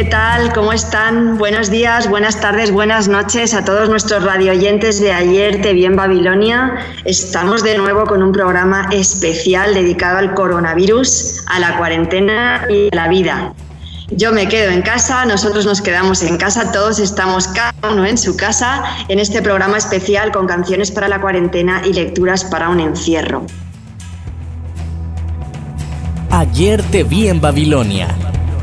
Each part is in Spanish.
¿Qué tal? ¿Cómo están? Buenos días, buenas tardes, buenas noches a todos nuestros radioyentes de ayer Te en Babilonia. Estamos de nuevo con un programa especial dedicado al coronavirus, a la cuarentena y a la vida. Yo me quedo en casa, nosotros nos quedamos en casa, todos estamos cada uno en su casa en este programa especial con canciones para la cuarentena y lecturas para un encierro. Ayer te vi en Babilonia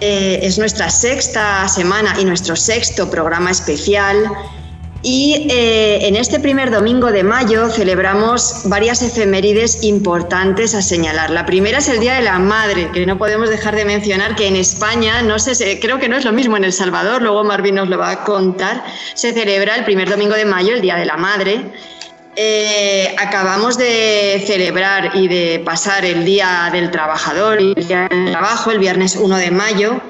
eh, es nuestra sexta semana y nuestro sexto programa especial. Y eh, en este primer domingo de mayo celebramos varias efemérides importantes a señalar. La primera es el Día de la Madre, que no podemos dejar de mencionar que en España, no sé, creo que no es lo mismo en El Salvador, luego Marvin nos lo va a contar, se celebra el primer domingo de mayo el Día de la Madre. Eh, acabamos de celebrar y de pasar el Día del Trabajador y el Día del Trabajo, el viernes 1 de mayo,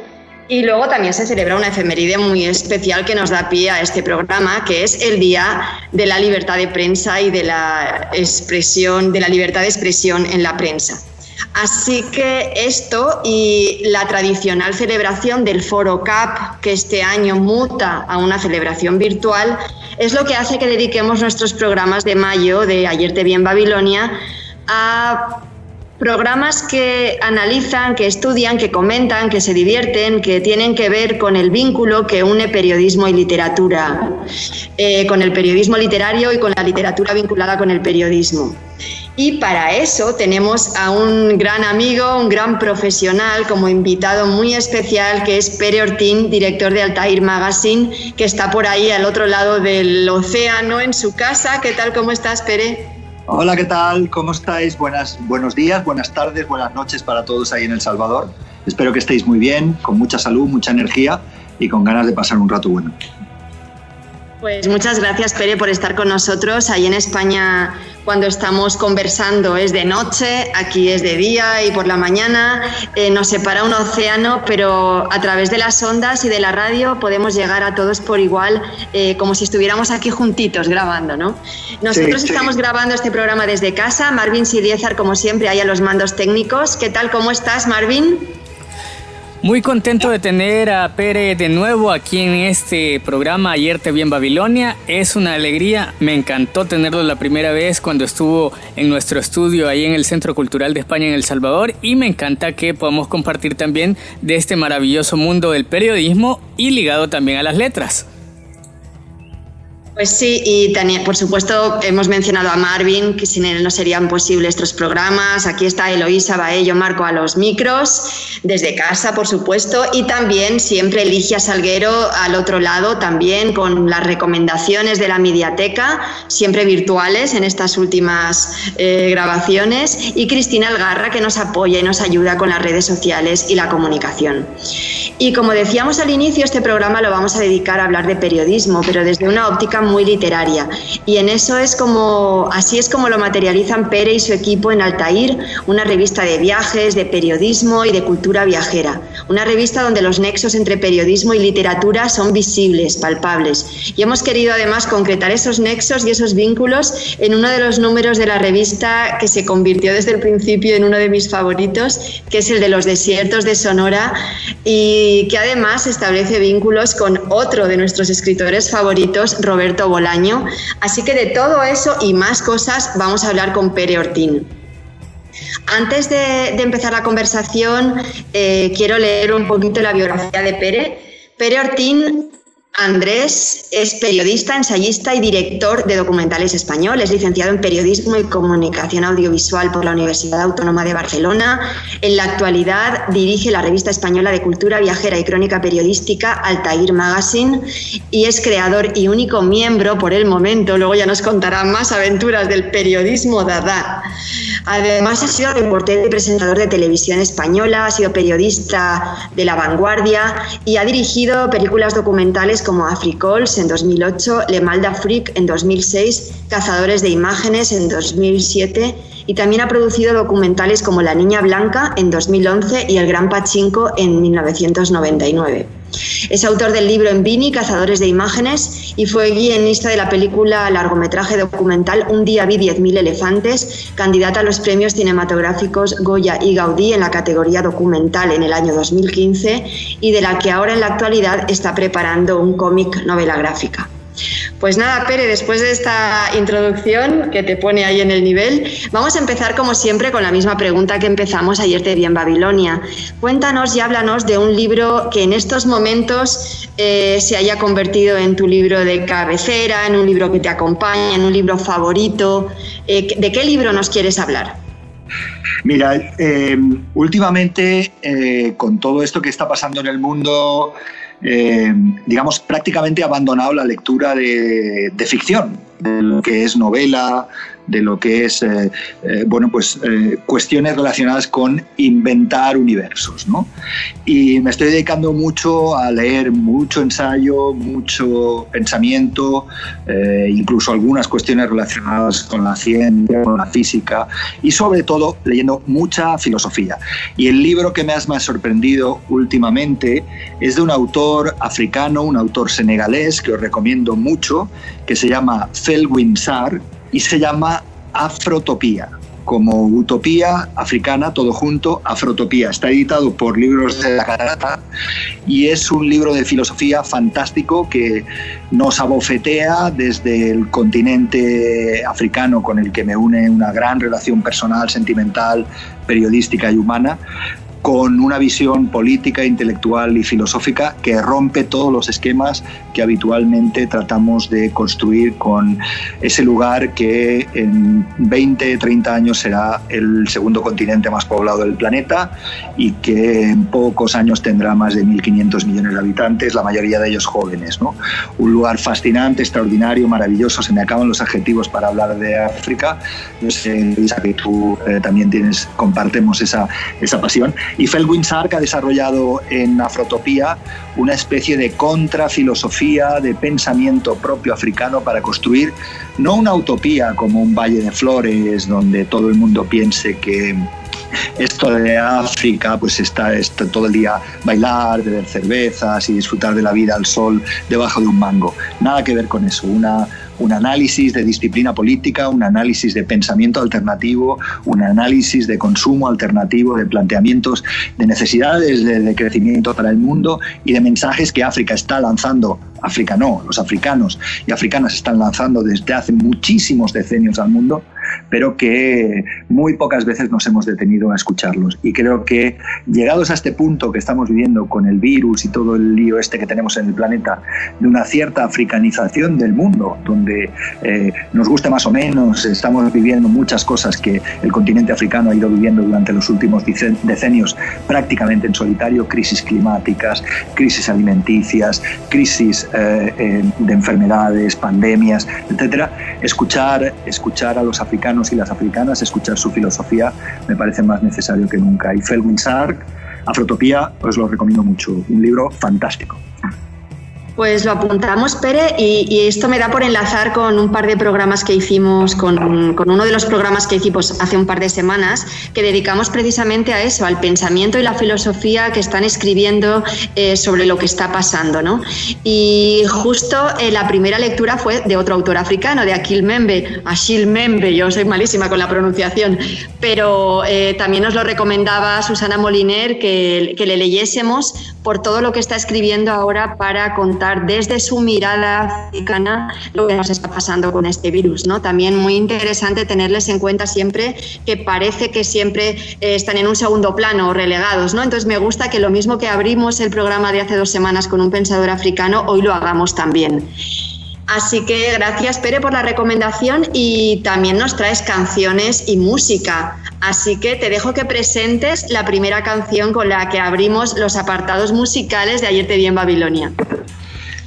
y luego también se celebra una efeméride muy especial que nos da pie a este programa, que es el Día de la Libertad de Prensa y de la expresión, de la libertad de expresión en la prensa. Así que esto y la tradicional celebración del Foro CAP, que este año muta a una celebración virtual, es lo que hace que dediquemos nuestros programas de mayo, de Ayer te vi en Babilonia, a programas que analizan, que estudian, que comentan, que se divierten, que tienen que ver con el vínculo que une periodismo y literatura, eh, con el periodismo literario y con la literatura vinculada con el periodismo. Y para eso tenemos a un gran amigo, un gran profesional como invitado muy especial, que es Pere Ortín, director de Altair Magazine, que está por ahí al otro lado del océano en su casa. ¿Qué tal? ¿Cómo estás, Pere? Hola, ¿qué tal? ¿Cómo estáis? Buenas, buenos días, buenas tardes, buenas noches para todos ahí en El Salvador. Espero que estéis muy bien, con mucha salud, mucha energía y con ganas de pasar un rato bueno. Pues muchas gracias, Pere, por estar con nosotros. Ahí en España, cuando estamos conversando, es de noche, aquí es de día y por la mañana. Eh, nos separa un océano, pero a través de las ondas y de la radio podemos llegar a todos por igual, eh, como si estuviéramos aquí juntitos grabando, ¿no? Nosotros estamos grabando este programa desde casa. Marvin Sidiezar, como siempre, ahí a los mandos técnicos. ¿Qué tal? ¿Cómo estás, Marvin? Muy contento de tener a Pere de nuevo aquí en este programa Ayer te vi en Babilonia. Es una alegría, me encantó tenerlo la primera vez cuando estuvo en nuestro estudio ahí en el Centro Cultural de España en El Salvador y me encanta que podamos compartir también de este maravilloso mundo del periodismo y ligado también a las letras. Pues sí, y por supuesto hemos mencionado a Marvin, que sin él no serían posibles estos programas. Aquí está Eloísa Baello Marco a los micros, desde casa, por supuesto, y también siempre Ligia Salguero al otro lado, también con las recomendaciones de la mediateca, siempre virtuales en estas últimas eh, grabaciones, y Cristina Algarra, que nos apoya y nos ayuda con las redes sociales y la comunicación. Y como decíamos al inicio, este programa lo vamos a dedicar a hablar de periodismo, pero desde una óptica muy literaria. Y en eso es como, así es como lo materializan Pere y su equipo en Altair, una revista de viajes, de periodismo y de cultura viajera. Una revista donde los nexos entre periodismo y literatura son visibles, palpables. Y hemos querido además concretar esos nexos y esos vínculos en uno de los números de la revista que se convirtió desde el principio en uno de mis favoritos, que es el de los desiertos de Sonora y que además establece vínculos con otro de nuestros escritores favoritos, Roberto Bolaño. Así que de todo eso y más cosas vamos a hablar con Pere Ortín. Antes de, empezar la conversación, eh, quiero leer un poquito la biografía de Pere. Pere Ortín Andrés es periodista, ensayista y director de documentales español. Es licenciado en Periodismo y Comunicación Audiovisual por la Universidad Autónoma de Barcelona. En la actualidad dirige la revista española de cultura viajera y crónica periodística Altair Magazine y es creador y único miembro por el momento, luego ya nos contará más aventuras del periodismo Dada. Además ha sido reportero y presentador de televisión española, ha sido periodista de La Vanguardia y ha dirigido películas documentales como Africols en 2008, Le Mal d'Afrique en 2006, Cazadores de Imágenes en 2007 y también ha producido documentales como La Niña Blanca en 2011 y El Gran Pachinko en 1999. Es autor del libro En Vini, Cazadores de Imágenes, y fue guionista de la película largometraje documental Un día vi 10.000 elefantes, candidata a los premios cinematográficos Goya y Gaudí en la categoría documental en el año 2015 y de la que ahora en la actualidad está preparando un cómic novela gráfica. Pues nada, Pere, después de esta introducción que te pone ahí en el nivel, vamos a empezar como siempre con la misma pregunta que empezamos ayer te vi en Babilonia. Cuéntanos y háblanos de un libro que en estos momentos eh, se haya convertido en tu libro de cabecera, en un libro que te acompaña, en un libro favorito. Eh, ¿De qué libro nos quieres hablar? Mira, eh, últimamente con todo esto que está pasando en el mundo, eh, digamos, prácticamente abandonado la lectura de, de ficción, de lo que es novela, de lo que es, eh, eh, bueno, pues eh, cuestiones relacionadas con inventar universos, ¿no? Y me estoy dedicando mucho a leer mucho ensayo, mucho pensamiento, incluso algunas cuestiones relacionadas con la ciencia, con la física y sobre todo leyendo mucha filosofía. Y el libro que más me ha sorprendido últimamente es de un autor africano, un autor senegalés que os recomiendo mucho, que se llama Felwin Sar, y se llama Afrotopía, como utopía africana, todo junto, Afrotopía. Está editado por Libros de la Catarata y es un libro de filosofía fantástico que nos abofetea desde el continente africano con el que me une una gran relación personal, sentimental, periodística y humana, con una visión política, intelectual y filosófica que rompe todos los esquemas que habitualmente tratamos de construir con ese lugar que en 20, 30 años será el segundo continente más poblado del planeta y que en pocos años tendrá más de 1.500 millones de habitantes, la mayoría de ellos jóvenes. ¿no? Un lugar fascinante, extraordinario, maravilloso, se me acaban los adjetivos para hablar de África. Yo sé, Lisa, que tú eh, también tienes, compartemos esa, esa pasión y Felwin Sark ha desarrollado en Afrotopía una especie de contrafilosofía de pensamiento propio africano para construir no una utopía como un valle de flores donde todo el mundo piense que esto de África, pues está, todo el día bailar, beber cervezas y disfrutar de la vida al sol debajo de un mango. Nada que ver con eso. Un análisis de disciplina política, un análisis de pensamiento alternativo, un análisis de consumo alternativo, de planteamientos de necesidades de, crecimiento para el mundo y de mensajes que África está lanzando. África no, los africanos y africanas están lanzando desde hace muchísimos decenios al mundo pero que muy pocas veces nos hemos detenido a escucharlos. Y creo que llegados a este punto que estamos viviendo con el virus y todo el lío este que tenemos en el planeta, de una cierta africanización del mundo, donde eh, nos guste más o menos, estamos viviendo muchas cosas que el continente africano ha ido viviendo durante los últimos decenios prácticamente en solitario, crisis climáticas, crisis alimenticias, crisis eh, eh, de enfermedades, pandemias, etcétera, escuchar, escuchar a los africanos y las africanas, escuchar su filosofía me parece más necesario que nunca. Y Felwin Sark, Afrotopía, os lo recomiendo mucho. Un libro fantástico. Pues lo apuntamos, Pere, y, esto me da por enlazar con un par de programas que hicimos, con, uno de los programas que hicimos hace un par de semanas, que dedicamos precisamente a eso, al pensamiento y la filosofía que están escribiendo eh, sobre lo que está pasando. ¿no? Y justo eh, la primera lectura fue de otro autor africano, de Akil Membe, Achille Membe, yo soy malísima con la pronunciación, pero eh, también nos lo recomendaba Susana Moliner que, que le leyésemos por todo lo que está escribiendo ahora para contar desde su mirada africana lo que nos está pasando con este virus. ¿no? También muy interesante tenerles en cuenta siempre que parece que siempre eh, están en un segundo plano o relegados. ¿no? Entonces me gusta que lo mismo que abrimos el programa de hace dos semanas con un pensador africano, hoy lo hagamos también. Así que gracias, Pere, por la recomendación y también nos traes canciones y música. Así que te dejo que presentes la primera canción con la que abrimos los apartados musicales de Ayer te vi en Babilonia.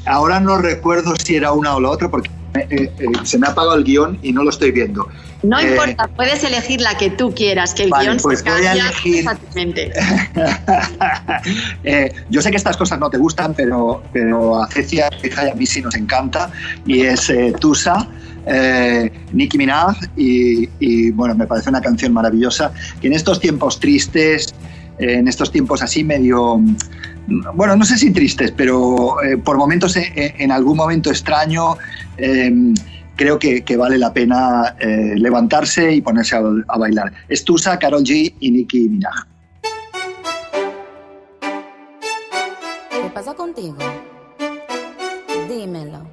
Ahora no recuerdo si era una o la otra porque eh, eh, se me ha apagado el guion y no lo estoy viendo. No eh, importa, puedes elegir la que tú quieras, que el guion pues se voy a elegir... yo sé que estas cosas no te gustan, pero, pero a Cecia y a mí sí nos encanta, y es Tusa, Nicki Minaj, y, bueno, me parece una canción maravillosa, que en estos tiempos tristes, en estos tiempos así medio bueno, no sé si tristes, pero por momentos, en algún momento extraño, Em, creo que, vale la pena eh, levantarse y ponerse a, bailar. Estusa, Carol G y Nicki Minaj. ¿Qué pasa contigo? Dímelo.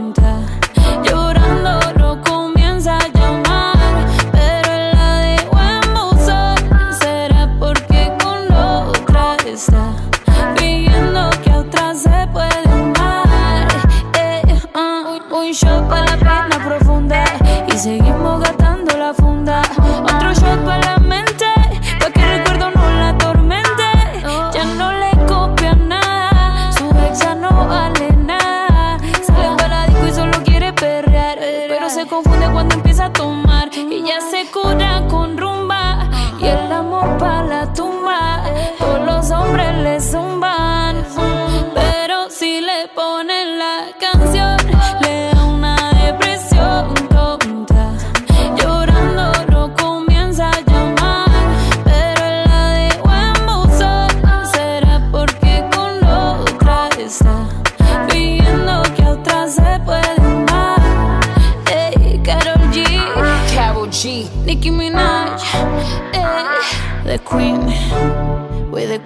Is you?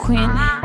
Queen.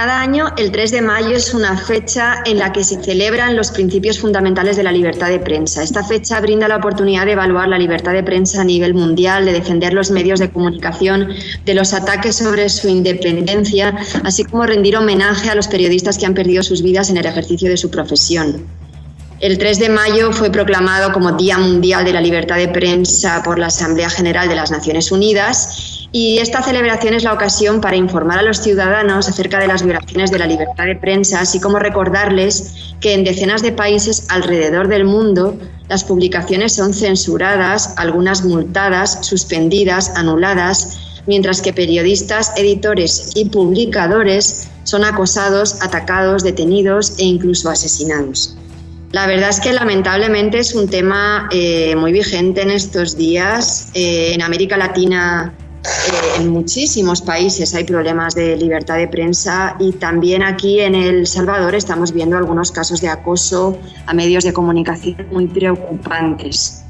Cada año, el 3 de mayo es una fecha en la que se celebran los principios fundamentales de la libertad de prensa. Esta fecha brinda la oportunidad de evaluar la libertad de prensa a nivel mundial, de defender los medios de comunicación, de los ataques sobre su independencia, así como rendir homenaje a los periodistas que han perdido sus vidas en el ejercicio de su profesión. El 3 de mayo fue proclamado como Día Mundial de la Libertad de Prensa por la Asamblea General de las Naciones Unidas y esta celebración es la ocasión para informar a los ciudadanos acerca de las violaciones de la libertad de prensa, así como recordarles que en decenas de países alrededor del mundo las publicaciones son censuradas, algunas multadas, suspendidas, anuladas, mientras que periodistas, editores y publicadores son acosados, atacados, detenidos e incluso asesinados. La verdad es que lamentablemente es un tema eh, muy vigente en estos días. Eh, en América Latina, en muchísimos países hay problemas de libertad de prensa y también aquí en El Salvador estamos viendo algunos casos de acoso a medios de comunicación muy preocupantes.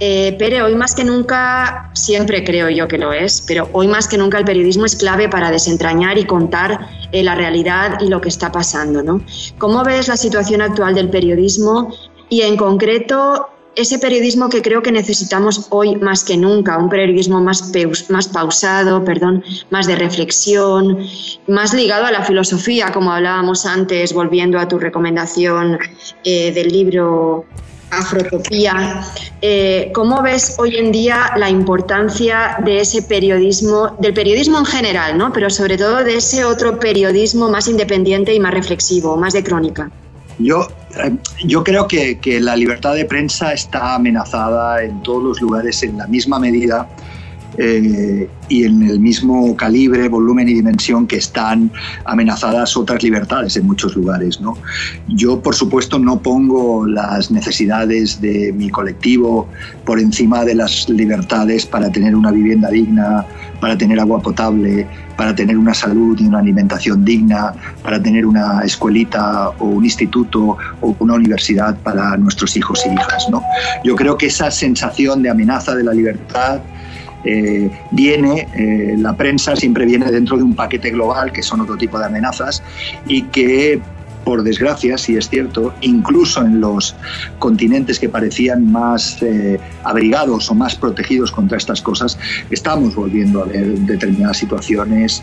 Eh, pero hoy más que nunca, siempre creo yo que lo es, pero hoy más que nunca el periodismo es clave para desentrañar y contar eh, la realidad y lo que está pasando. ¿no? ¿Cómo ves la situación actual del periodismo y en concreto ese periodismo que creo que necesitamos hoy más que nunca, un periodismo más, más pausado, perdón, más de reflexión, más ligado a la filosofía, como hablábamos antes, volviendo a tu recomendación eh, del libro Afrotopía. Eh, ¿Cómo ves hoy en día la importancia de ese periodismo, del periodismo en general, ¿no? pero sobre todo de ese otro periodismo más independiente y más reflexivo, más de crónica? Yo, yo creo que, que la libertad de prensa está amenazada en todos los lugares en la misma medida eh, y en el mismo calibre, volumen y dimensión que están amenazadas otras libertades en muchos lugares. ¿no? Yo, por supuesto, no pongo las necesidades de mi colectivo por encima de las libertades para tener una vivienda digna, para tener agua potable, para tener una salud y una alimentación digna, para tener una escuelita o un instituto o una universidad para nuestros hijos y hijas. ¿no? Yo creo que esa sensación de amenaza de la libertad eh, viene, eh, la prensa siempre viene dentro de un paquete global, que son otro tipo de amenazas, y que por desgracia, si es cierto, incluso en los continentes que parecían más eh, abrigados o más protegidos contra estas cosas, estamos volviendo a ver determinadas situaciones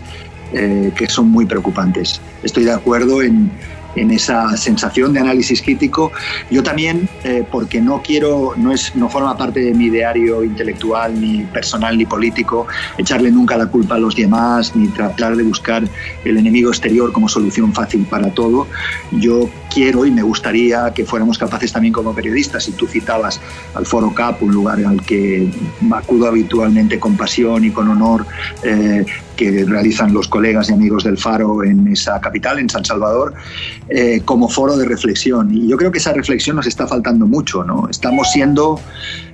que son muy preocupantes. Estoy de acuerdo en, en esa sensación de análisis crítico. Yo también, eh, porque no quiero, no, es, no forma parte de mi diario intelectual, ni personal, ni político, echarle nunca la culpa a los demás, ni tratar de buscar el enemigo exterior como solución fácil para todo. Yo quiero y me gustaría que fuéramos capaces también como periodistas, y tú citabas al Foro CAP, un lugar al que acudo habitualmente con pasión y con honor, eh, que realizan los colegas y amigos del Faro en esa capital, en San Salvador, eh, como foro de reflexión. Y yo creo que esa reflexión nos está faltando mucho. ¿no? Estamos, siendo,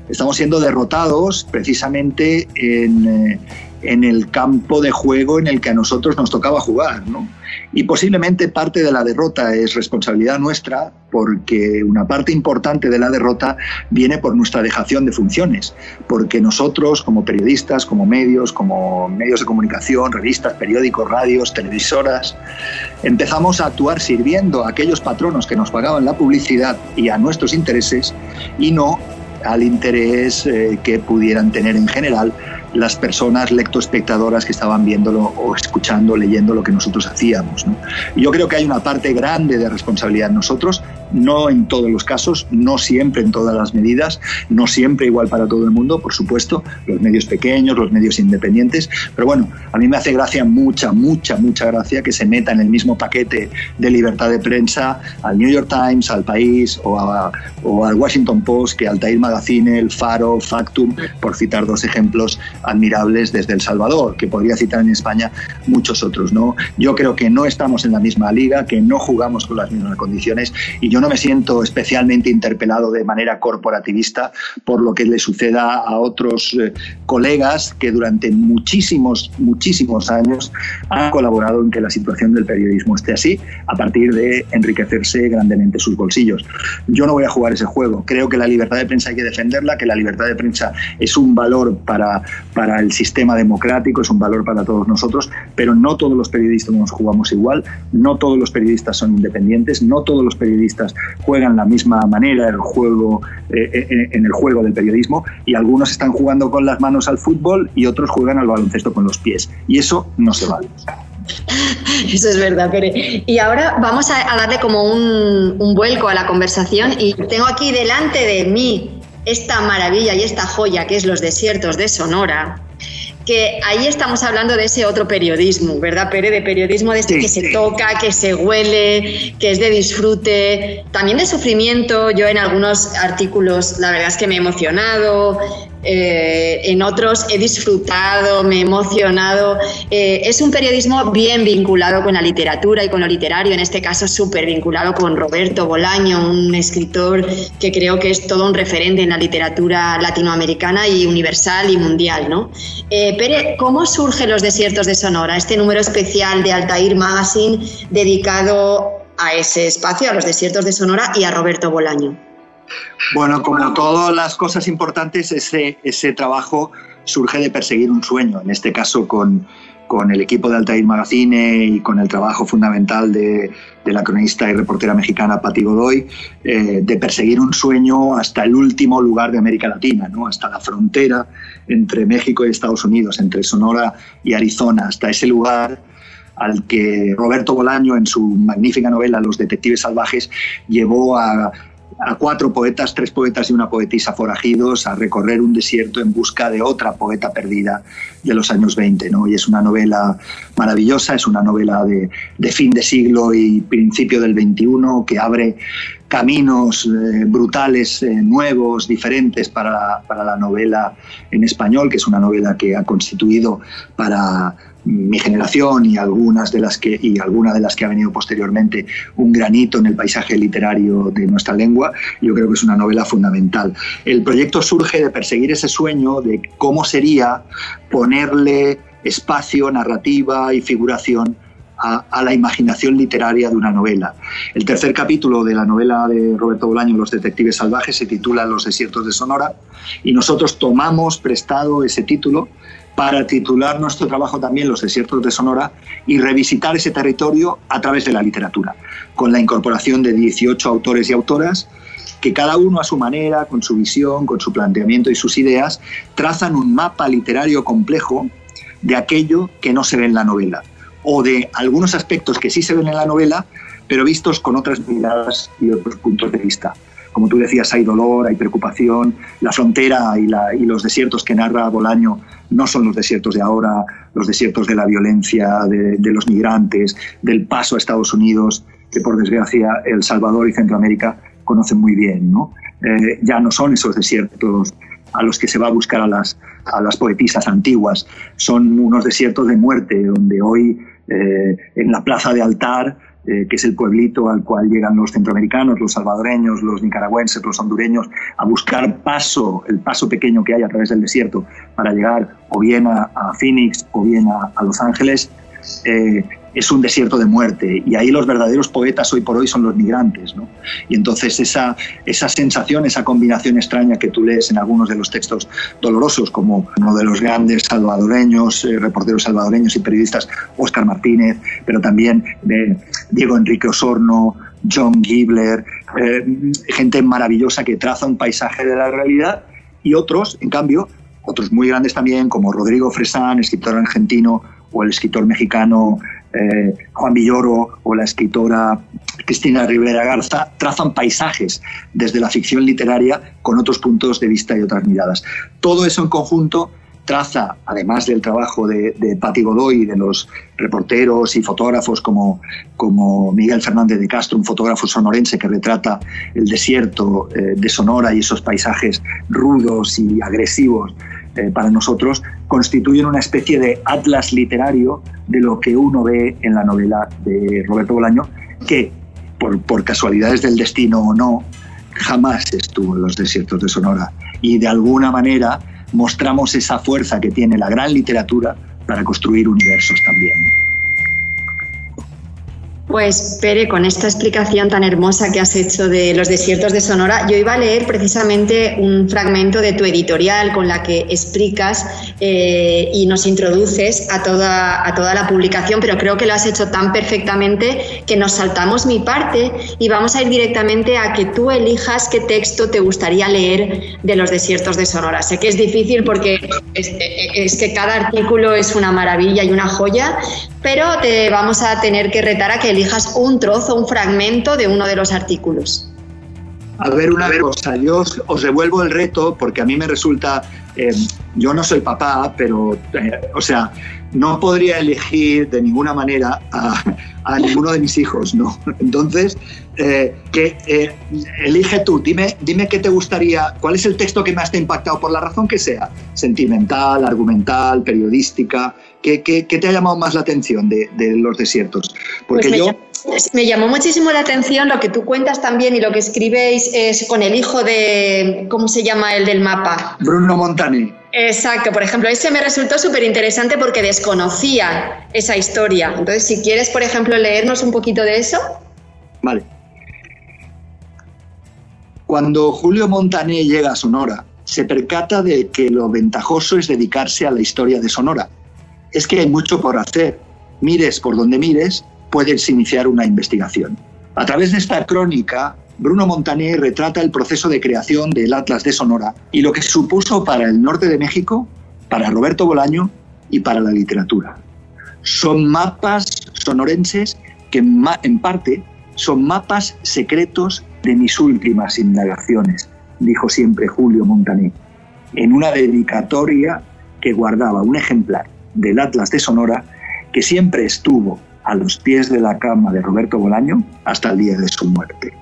estamos siendo derrotados precisamente en, eh, en el campo de juego en el que a nosotros nos tocaba jugar. ¿no? Y posiblemente parte de la derrota es responsabilidad nuestra, porque una parte importante de la derrota viene por nuestra dejación de funciones, porque nosotros como periodistas, como medios, como medios de comunicación, revistas, periódicos, radios, televisoras, empezamos a actuar sirviendo a aquellos patronos que nos pagaban la publicidad y a nuestros intereses y no al interés eh, que pudieran tener en general las personas lectoespectadoras que estaban viéndolo o escuchando, leyendo lo que nosotros hacíamos. yo creo que hay una parte grande de responsabilidad en nosotros, no en todos los casos, no siempre en todas las medidas, no siempre igual para todo el mundo, por supuesto, los medios pequeños, los medios independientes, pero bueno, a mí me hace gracia, mucha, mucha, mucha gracia que se meta en el mismo paquete de libertad de prensa al New York Times, al País o, o al Washington Post que al Tair Magazine, el Faro, Factum, por citar dos ejemplos admirables desde El Salvador, que podría citar en España muchos otros. ¿no? Yo creo que no estamos en la misma liga, que no jugamos con las mismas condiciones y yo no me siento especialmente interpelado de manera corporativista por lo que le suceda a otros eh, colegas que durante muchísimos, muchísimos años han colaborado en que la situación del periodismo esté así, a partir de enriquecerse grandemente sus bolsillos. Yo no voy a jugar ese juego. Creo que la libertad de prensa hay que defenderla, que la libertad de prensa es un valor para, para el sistema democrático, es un valor para todos nosotros, pero no todos los periodistas nos jugamos igual, no todos los periodistas son independientes, no todos los periodistas juegan la misma manera el juego, eh, eh, en el juego del periodismo y algunos están jugando con las manos al fútbol y otros juegan al baloncesto con los pies y eso no se vale. Eso es verdad, Pere. Y ahora vamos a, darle como un, un, vuelco a la conversación y tengo aquí delante de mí esta maravilla y esta joya que es los desiertos de Sonora que ahí estamos hablando de ese otro periodismo, ¿verdad, Pere? De periodismo de este que se toca, que se huele, que es de disfrute, también de sufrimiento. Yo en algunos artículos, la verdad es que me he emocionado, eh, en otros he disfrutado, me he emocionado. Eh, es un periodismo bien vinculado con la literatura y con lo literario, en este caso súper vinculado con Roberto Bolaño, un escritor que creo que es todo un referente en la literatura latinoamericana y universal y mundial. ¿no? Eh, Pere, ¿cómo surge Los Desiertos de Sonora, este número especial de Altair Magazine dedicado a ese espacio, a los desiertos de Sonora y a Roberto Bolaño? Bueno, como todas las cosas importantes, ese, ese trabajo surge de perseguir un sueño, en este caso con, con el equipo de Altair Magazine y con el trabajo fundamental de, de la cronista y reportera mexicana Patti Godoy, eh, de perseguir un sueño hasta el último lugar de América Latina, ¿no? hasta la frontera entre México y Estados Unidos, entre Sonora y Arizona, hasta ese lugar al que Roberto Bolaño en su magnífica novela Los Detectives Salvajes llevó a a cuatro poetas, tres poetas y una poetisa forajidos a recorrer un desierto en busca de otra poeta perdida de los años 20. ¿no? Y es una novela maravillosa, es una novela de, fin de siglo y principio del 21 que abre caminos eh, brutales, eh, nuevos, diferentes para para la novela en español, que es una novela que ha constituido para mi generación y algunas de las que y alguna de las que ha venido posteriormente un granito en el paisaje literario de nuestra lengua yo creo que es una novela fundamental el proyecto surge de perseguir ese sueño de cómo sería ponerle espacio narrativa y figuración a, a, la imaginación literaria de una novela. El tercer capítulo de la novela de Roberto Bolaño, Los Detectives Salvajes, se titula Los Desiertos de Sonora y nosotros tomamos prestado ese título para titular nuestro trabajo también Los desiertos de Sonora y revisitar ese territorio a través de la literatura, con la incorporación de 18 autores y autoras que cada uno a su manera, con su visión, con su planteamiento y sus ideas, trazan un mapa literario complejo de aquello que no se ve en la novela, o de algunos aspectos que sí se ven en la novela, pero vistos con otras miradas y otros puntos de vista como tú decías, hay dolor, hay preocupación. La frontera y, los desiertos que narra Bolaño no son los desiertos de ahora, los desiertos de la violencia, de, los migrantes, del paso a Estados Unidos, que por desgracia El Salvador y Centroamérica conocen muy bien. ¿no? Eh, ya no son esos desiertos a los que se va a buscar a las, a poetisas antiguas, son unos desiertos de muerte, donde hoy eh, en la plaza de altar eh, que es el pueblito al cual llegan los centroamericanos, los salvadoreños, los nicaragüenses, los hondureños, a buscar paso, el paso pequeño que hay a través del desierto para llegar o bien a, Phoenix o bien a, Los Ángeles, eh, es un desierto de muerte y ahí los verdaderos poetas hoy por hoy son los migrantes. ¿no? Y entonces esa, esa sensación, esa combinación extraña que tú lees en algunos de los textos dolorosos, como uno de los grandes salvadoreños, eh, reporteros salvadoreños y periodistas, Oscar Martínez, pero también Diego Enrique Osorno, John Gibler, eh, gente maravillosa que traza un paisaje de la realidad y otros, en cambio, otros muy grandes también, como Rodrigo Fresán, escritor argentino, o el escritor mexicano eh, Juan Villoro o la escritora Cristina Rivera Garza trazan paisajes desde la ficción literaria con otros puntos de vista y otras miradas. Todo eso en conjunto traza, además del trabajo de, de Patti Godoy de los reporteros y fotógrafos como, como Miguel Fernández de Castro, un fotógrafo sonorense que retrata el desierto eh, de Sonora y esos paisajes rudos y agresivos eh, para nosotros, constituyen una especie de atlas literario de lo que uno ve en la novela de Roberto Bolaño, que por, por casualidades del destino o no, jamás estuvo en los desiertos de Sonora. Y de alguna manera mostramos esa fuerza que tiene la gran literatura para construir universos también. Pues Pere, con esta explicación tan hermosa que has hecho de los desiertos de Sonora, yo iba a leer precisamente un fragmento de tu editorial con la que explicas eh, y nos introduces a toda, a toda la publicación, pero creo que lo has hecho tan perfectamente que nos saltamos mi parte y vamos a ir directamente a que tú elijas qué texto te gustaría leer de los desiertos de Sonora. Sé que es difícil porque es, es que cada artículo es una maravilla y una joya, pero te vamos a tener que retar a que elijas un trozo, un fragmento de uno de los artículos. A ver, una cosa, yo os, devuelvo el reto porque a mí me resulta, eh, yo no soy papá, pero, eh, o sea, no podría elegir de ninguna manera a, ninguno de mis hijos, ¿no? Entonces, eh, que, elige tú, dime, dime qué te gustaría, cuál es el texto que más te ha impactado, por la razón que sea, sentimental, argumental, periodística, ¿qué, te ha llamado más la atención de, los desiertos? Porque pues yo me llamó muchísimo la atención lo que tú cuentas también y lo que escribéis es con el hijo de, ¿cómo se llama el del mapa? Bruno Montani. Exacto, por ejemplo, ese me resultó súper interesante porque desconocía esa historia. Entonces, si quieres, por ejemplo, leernos un poquito de eso. Vale. Cuando Julio Montané llega a Sonora, se percata de que lo ventajoso es dedicarse a la historia de Sonora. Es que hay mucho por hacer. Mires por donde mires, puedes iniciar una investigación. A través de esta crónica, Bruno Montaner retrata el proceso de creación del Atlas de Sonora y lo que supuso para el norte de México, para Roberto Bolaño y para la literatura. Son mapas sonorenses que en parte son mapas secretos de mis últimas indagaciones, dijo siempre Julio Montaner, en una dedicatoria que guardaba un ejemplar del Atlas de Sonora que siempre estuvo a los pies de la cama de Roberto Bolaño hasta el día de su muerte.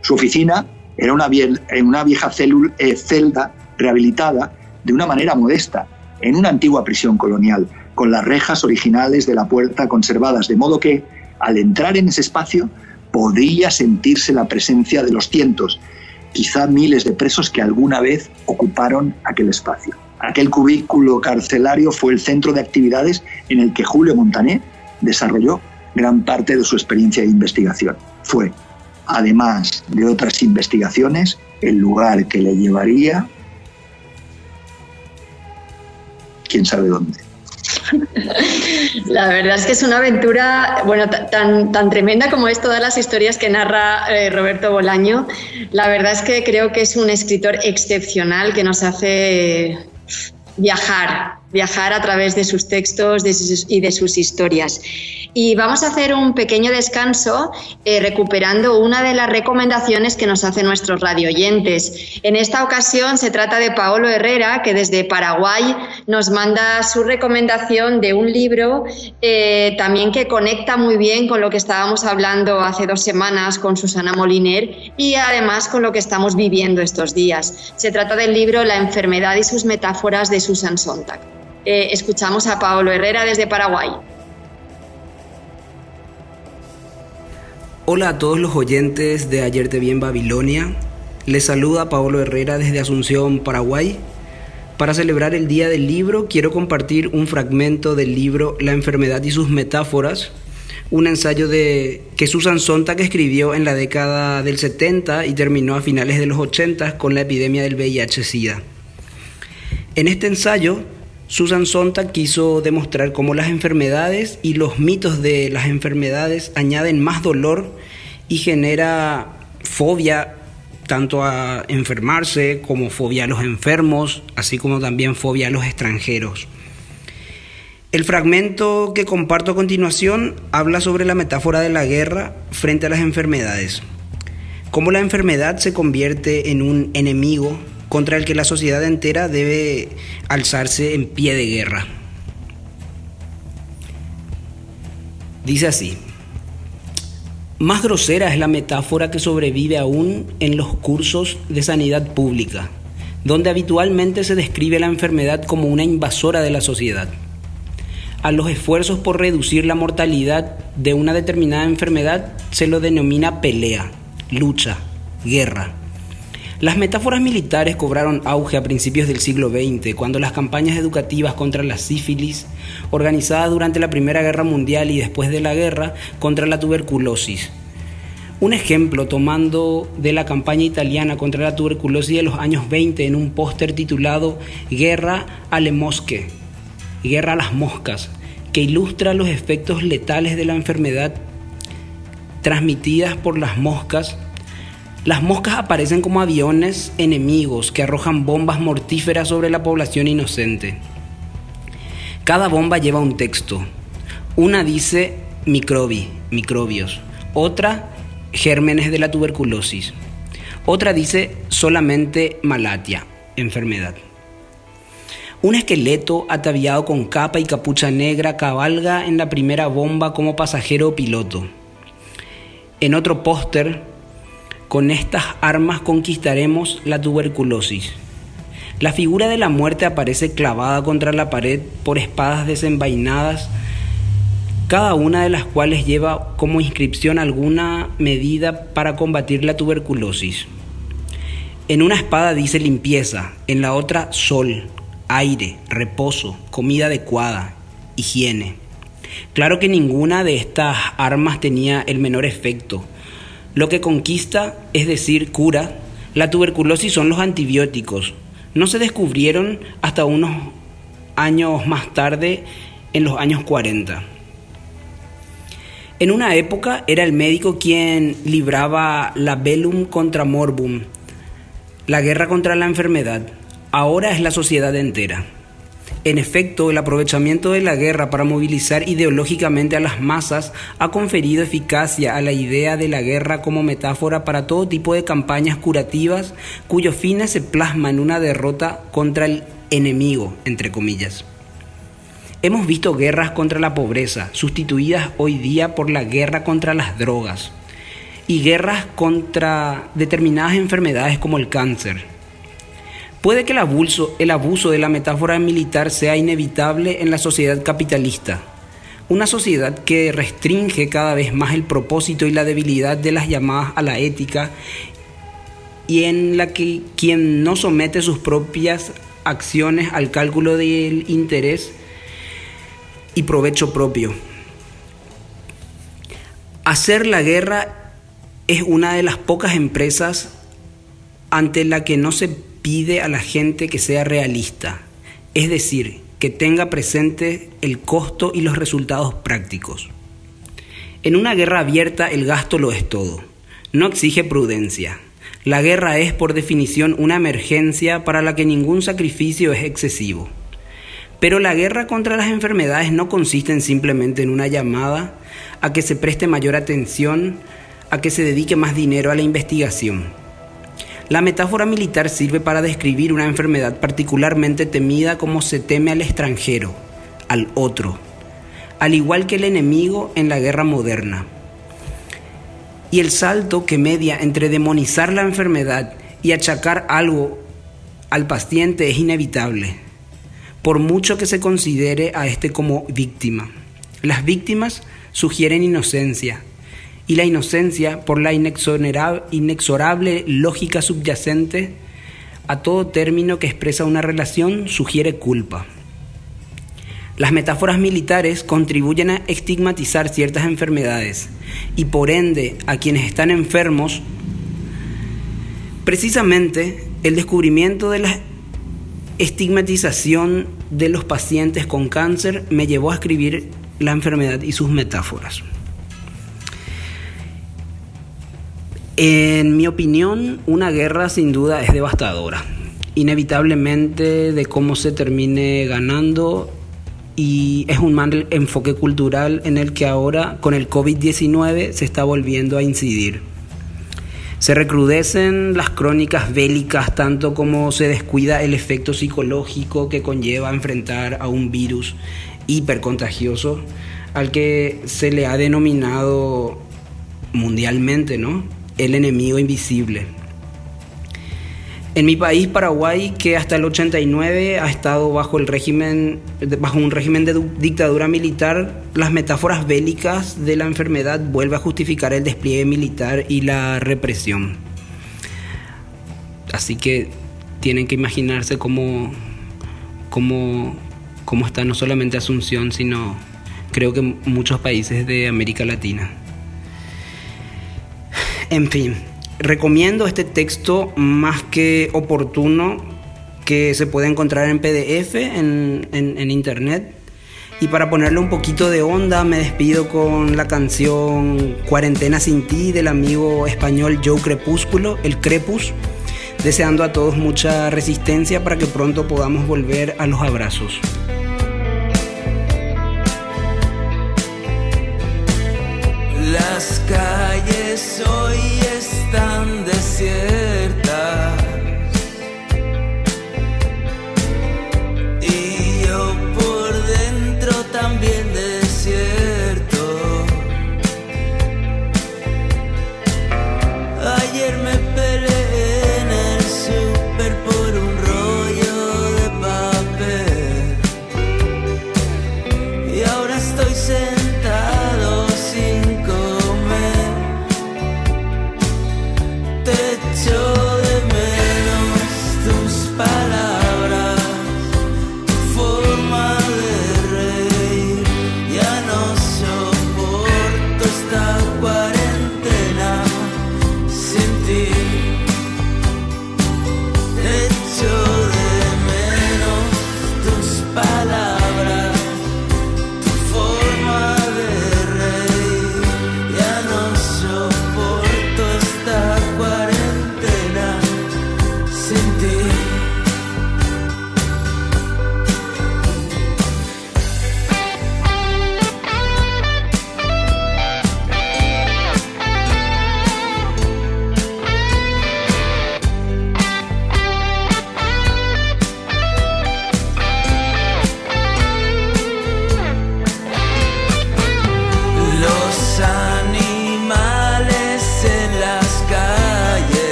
Su oficina era una, vieja eh, celda rehabilitada de una manera modesta, en una antigua prisión colonial, con las rejas originales de la puerta conservadas, de modo que, al entrar en ese espacio, podría sentirse la presencia de los cientos, quizá miles de presos que alguna vez ocuparon aquel espacio. Aquel cubículo carcelario fue el centro de actividades en el que Julio Montané desarrolló gran parte de su experiencia de investigación. Fue, además de otras investigaciones, el lugar que le llevaría, quién sabe dónde. La verdad es que es una aventura, bueno, tan, tan tremenda como es todas las historias que narra eh, Roberto Bolaño. La verdad es que creo que es un escritor excepcional que nos hace viajar, viajar a través de sus textos y de sus historias. Y vamos a hacer un pequeño descanso eh, recuperando una de las recomendaciones que nos hacen nuestros radioyentes. En esta ocasión se trata de Paolo Herrera, que desde Paraguay nos manda su recomendación de un libro eh, también que conecta muy bien con lo que estábamos hablando hace dos semanas con Susana Moliner y además con lo que estamos viviendo estos días. Se trata del libro La enfermedad y sus metáforas de Susan Sontag. Eh, escuchamos a Paolo Herrera desde Paraguay. Hola a todos los oyentes de Ayer te vi en Babilonia. Les saluda Paolo Herrera desde Asunción, Paraguay. Para celebrar el Día del Libro quiero compartir un fragmento del libro La enfermedad y sus metáforas, un ensayo de que Susan Sontag escribió en la década del 70 y terminó a finales de los 80 con la epidemia del VIH-Sida. En este ensayo Susan Sontag quiso demostrar cómo las enfermedades y los mitos de las enfermedades añaden más dolor y genera fobia tanto a enfermarse como fobia a los enfermos, así como también fobia a los extranjeros. El fragmento que comparto a continuación habla sobre la metáfora de la guerra frente a las enfermedades. Cómo la enfermedad se convierte en un enemigo contra el que la sociedad entera debe alzarse en pie de guerra. Dice así, más grosera es la metáfora que sobrevive aún en los cursos de sanidad pública, donde habitualmente se describe la enfermedad como una invasora de la sociedad. A los esfuerzos por reducir la mortalidad de una determinada enfermedad se lo denomina pelea, lucha, guerra Las metáforas militares cobraron auge a principios del siglo XX, cuando las campañas educativas contra la sífilis, organizadas durante la Primera Guerra Mundial y después de la guerra, contra la tuberculosis. Un ejemplo tomando de la campaña italiana contra la tuberculosis de los años 20 en un póster titulado Guerra alle mosche, Guerra a las moscas, que ilustra los efectos letales de la enfermedad transmitidas por las moscas las moscas aparecen como aviones enemigos que arrojan bombas mortíferas sobre la población inocente. Cada bomba lleva un texto. Una dice microbi, microbios. Otra, gérmenes de la tuberculosis. Otra dice solamente malatia, enfermedad. Un esqueleto ataviado con capa y capucha negra cabalga en la primera bomba como pasajero o piloto. En otro póster, con estas armas conquistaremos la tuberculosis. La figura de la muerte aparece clavada contra la pared por espadas desenvainadas, cada una de las cuales lleva como inscripción alguna medida para combatir la tuberculosis. En una espada dice limpieza, en la otra sol, aire, reposo, comida adecuada, higiene. Claro que ninguna de estas armas tenía el menor efecto, lo que conquista, es decir, cura, la tuberculosis son los antibióticos. No se descubrieron hasta unos años más tarde, en los años 40. En una época era el médico quien libraba la velum contra morbum, la guerra contra la enfermedad. Ahora es la sociedad entera. En efecto, el aprovechamiento de la guerra para movilizar ideológicamente a las masas ha conferido eficacia a la idea de la guerra como metáfora para todo tipo de campañas curativas cuyo fin se plasma en una derrota contra el enemigo, entre comillas. Hemos visto guerras contra la pobreza, sustituidas hoy día por la guerra contra las drogas, y guerras contra determinadas enfermedades como el cáncer, Puede que el abuso, el abuso de la metáfora militar sea inevitable en la sociedad capitalista, una sociedad que restringe cada vez más el propósito y la debilidad de las llamadas a la ética y en la que quien no somete sus propias acciones al cálculo del interés y provecho propio. Hacer la guerra es una de las pocas empresas ante la que no se pide a la gente que sea realista, es decir, que tenga presente el costo y los resultados prácticos. En una guerra abierta el gasto lo es todo. No exige prudencia. La guerra es por definición una emergencia para la que ningún sacrificio es excesivo. Pero la guerra contra las enfermedades no consiste simplemente en una llamada a que se preste mayor atención, a que se dedique más dinero a la investigación. La metáfora militar sirve para describir una enfermedad particularmente temida como se teme al extranjero, al otro, al igual que el enemigo en la guerra moderna. Y el salto que media entre demonizar la enfermedad y achacar algo al paciente es inevitable, por mucho que se considere a este como víctima. Las víctimas sugieren inocencia, y la inocencia por la inexorable lógica subyacente a todo término que expresa una relación sugiere culpa. Las metáforas militares contribuyen a estigmatizar ciertas enfermedades y por ende a quienes están enfermos. Precisamente el descubrimiento de la estigmatización de los pacientes con cáncer me llevó a escribir la enfermedad y sus metáforas. En mi opinión, una guerra sin duda es devastadora. Inevitablemente de cómo se termine ganando y es un mal enfoque cultural en el que ahora con el COVID-19 se está volviendo a incidir. Se recrudecen las crónicas bélicas tanto como se descuida el efecto psicológico que conlleva enfrentar a un virus hipercontagioso al que se le ha denominado mundialmente, ¿no? El enemigo invisible. En mi país, Paraguay, que hasta el 89 ha estado bajo, el régimen, bajo un régimen de dictadura militar, las metáforas bélicas de la enfermedad vuelven a justificar el despliegue militar y la represión. Así que tienen que imaginarse cómo, cómo, cómo está no solamente Asunción, sino creo que muchos países de América Latina. En fin, recomiendo este texto más que oportuno que se puede encontrar en PDF en, en internet y para ponerle un poquito de onda, me despido con la canción Cuarentena sin ti del amigo español Joe Crepúsculo, el Crepus, deseando a todos mucha resistencia para que pronto podamos volver a los abrazos. Las calles hoy están desiertas.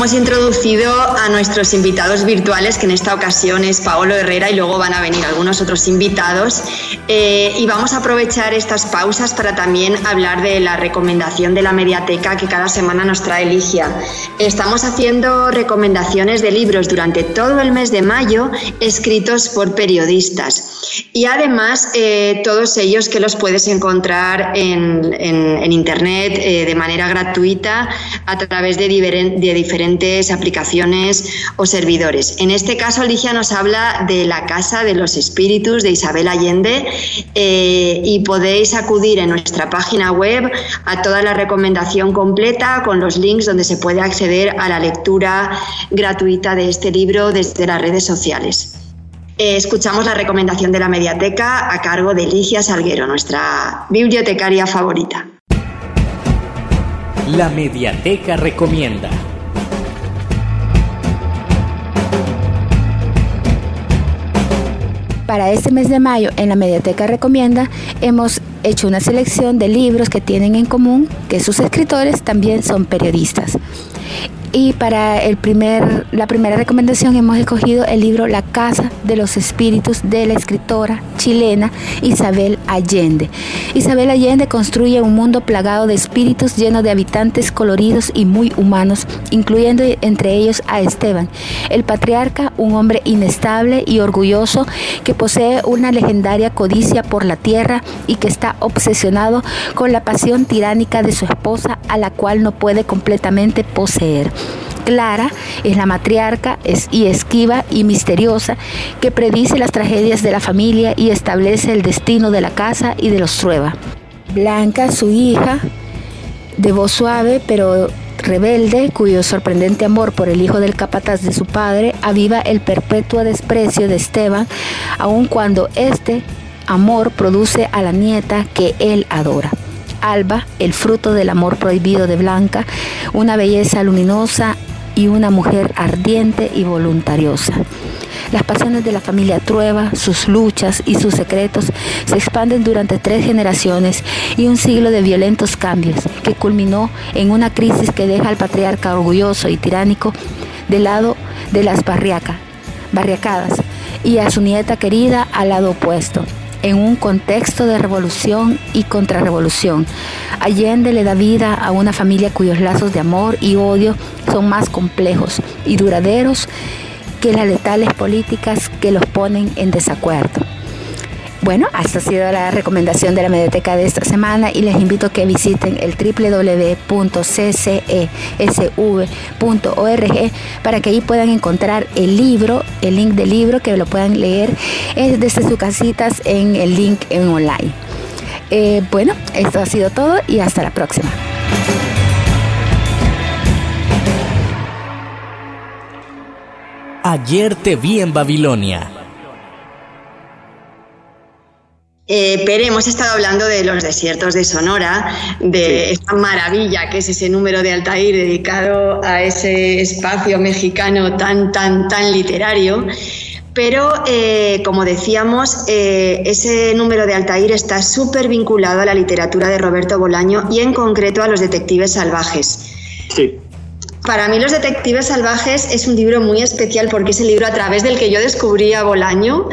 Hemos introducido a nuestros invitados virtuales, que en esta ocasión es Paolo Herrera y luego van a venir algunos otros invitados. Eh, y vamos a aprovechar estas pausas para también hablar de la recomendación de la mediateca que cada semana nos trae Ligia. Estamos haciendo recomendaciones de libros durante todo el mes de mayo escritos por periodistas. Y además, eh, todos ellos que los puedes encontrar en, Internet eh, de manera gratuita a través de, diferentes aplicaciones o servidores. En este caso, Ligia nos habla de la Casa de los Espíritus de Isabel Allende eh, y podéis acudir en nuestra página web a toda la recomendación completa con los links donde se puede acceder a la lectura gratuita de este libro desde las redes sociales. Eh, escuchamos la recomendación de la mediateca a cargo de Ligia Salguero, nuestra bibliotecaria favorita. La mediateca recomienda. Para este mes de mayo en la Mediateca Recomienda hemos hecho una selección de libros que tienen en común que sus escritores también son periodistas. Y para el primer, la primera recomendación hemos escogido el libro La Casa de los Espíritus de la escritora chilena Isabel Allende. Isabel Allende construye un mundo plagado de espíritus lleno de habitantes coloridos y muy humanos, incluyendo entre ellos a Esteban, el patriarca, un hombre inestable y orgulloso que posee una legendaria codicia por la tierra y que está obsesionado con la pasión tiránica de su esposa a la cual no puede completamente poseer. Clara es la matriarca y esquiva y misteriosa que predice las tragedias de la familia y establece el destino de la casa y de los Trueba. Blanca, su hija, de voz suave pero rebelde, cuyo sorprendente amor por el hijo del capataz de su padre aviva el perpetuo desprecio de Esteban, aun cuando este amor produce a la nieta que él adora. Alba, el fruto del amor prohibido de Blanca, una belleza luminosa y una mujer ardiente y voluntariosa. Las pasiones de la familia Trueba, sus luchas y sus secretos se expanden durante tres generaciones y un siglo de violentos cambios que culminó en una crisis que deja al patriarca orgulloso y tiránico del lado de las barriacadas y a su nieta querida al lado opuesto, en un contexto de revolución y contrarrevolución. Allende le da vida a una familia cuyos lazos de amor y odio son más complejos y duraderos que las letales políticas que los ponen en desacuerdo. Bueno, esta ha sido la recomendación de la Mediateca de esta semana y les invito a que visiten el www.ccesv.org para que ahí puedan encontrar el libro, el link del libro, que lo puedan leer desde sus casitas en el link en online. Eh, bueno, esto ha sido todo y hasta la próxima. Ayer te vi en Babilonia Eh, pero hemos estado hablando de los desiertos de Sonora, de esta maravilla que es ese número de Altair dedicado a ese espacio mexicano tan, tan, tan literario. Pero, eh, como decíamos, eh, ese número de Altair está súper vinculado a la literatura de Roberto Bolaño y en concreto a los detectives salvajes. Sí. Para mí Los Detectives Salvajes es un libro muy especial porque es el libro a través del que yo descubrí a Bolaño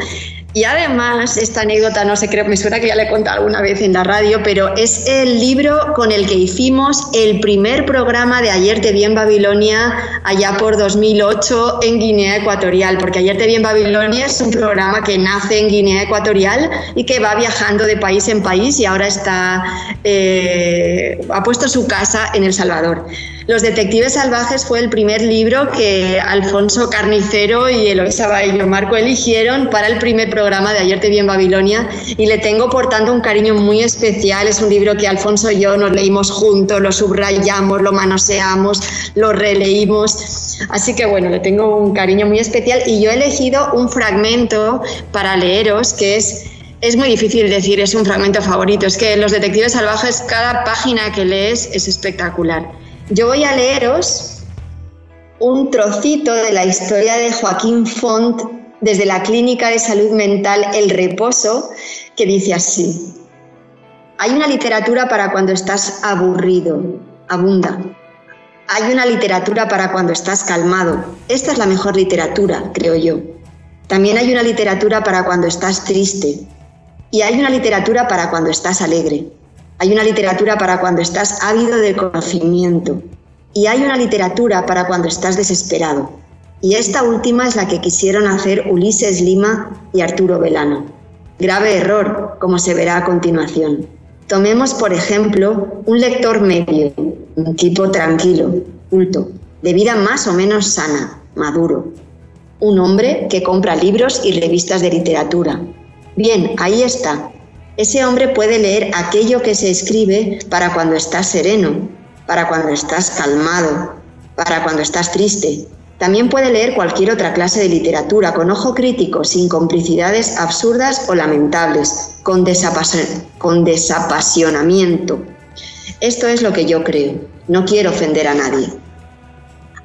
y además, esta anécdota, no sé, creo, me suena que ya le he contado alguna vez en la radio, pero es el libro con el que hicimos el primer programa de Ayer te vi en Babilonia allá por 2008 en Guinea Ecuatorial, porque Ayer te vi en Babilonia es un programa que nace en Guinea Ecuatorial y que va viajando de país en país y ahora está, eh, ha puesto su casa en El Salvador. Los Detectives Salvajes fue el primer libro que Alfonso Carnicero y Eloisa Baillo Marco eligieron para el primer programa de Ayer te vi en Babilonia y le tengo por tanto un cariño muy especial. Es un libro que Alfonso y yo nos leímos juntos, lo subrayamos, lo manoseamos, lo releímos. Así que bueno, le tengo un cariño muy especial y yo he elegido un fragmento para leeros que es es muy difícil decir es un fragmento favorito. Es que Los Detectives Salvajes, cada página que lees es espectacular. Yo voy a leeros un trocito de la historia de Joaquín Font desde la Clínica de Salud Mental El Reposo, que dice así. Hay una literatura para cuando estás aburrido, abunda. Hay una literatura para cuando estás calmado. Esta es la mejor literatura, creo yo. También hay una literatura para cuando estás triste. Y hay una literatura para cuando estás alegre. Hay una literatura para cuando estás ávido de conocimiento y hay una literatura para cuando estás desesperado. Y esta última es la que quisieron hacer Ulises Lima y Arturo Velano. Grave error, como se verá a continuación. Tomemos, por ejemplo, un lector medio, un tipo tranquilo, culto, de vida más o menos sana, maduro. Un hombre que compra libros y revistas de literatura. Bien, ahí está, ese hombre puede leer aquello que se escribe para cuando estás sereno, para cuando estás calmado, para cuando estás triste. También puede leer cualquier otra clase de literatura con ojo crítico, sin complicidades absurdas o lamentables, con, con desapasionamiento. Esto es lo que yo creo. No quiero ofender a nadie.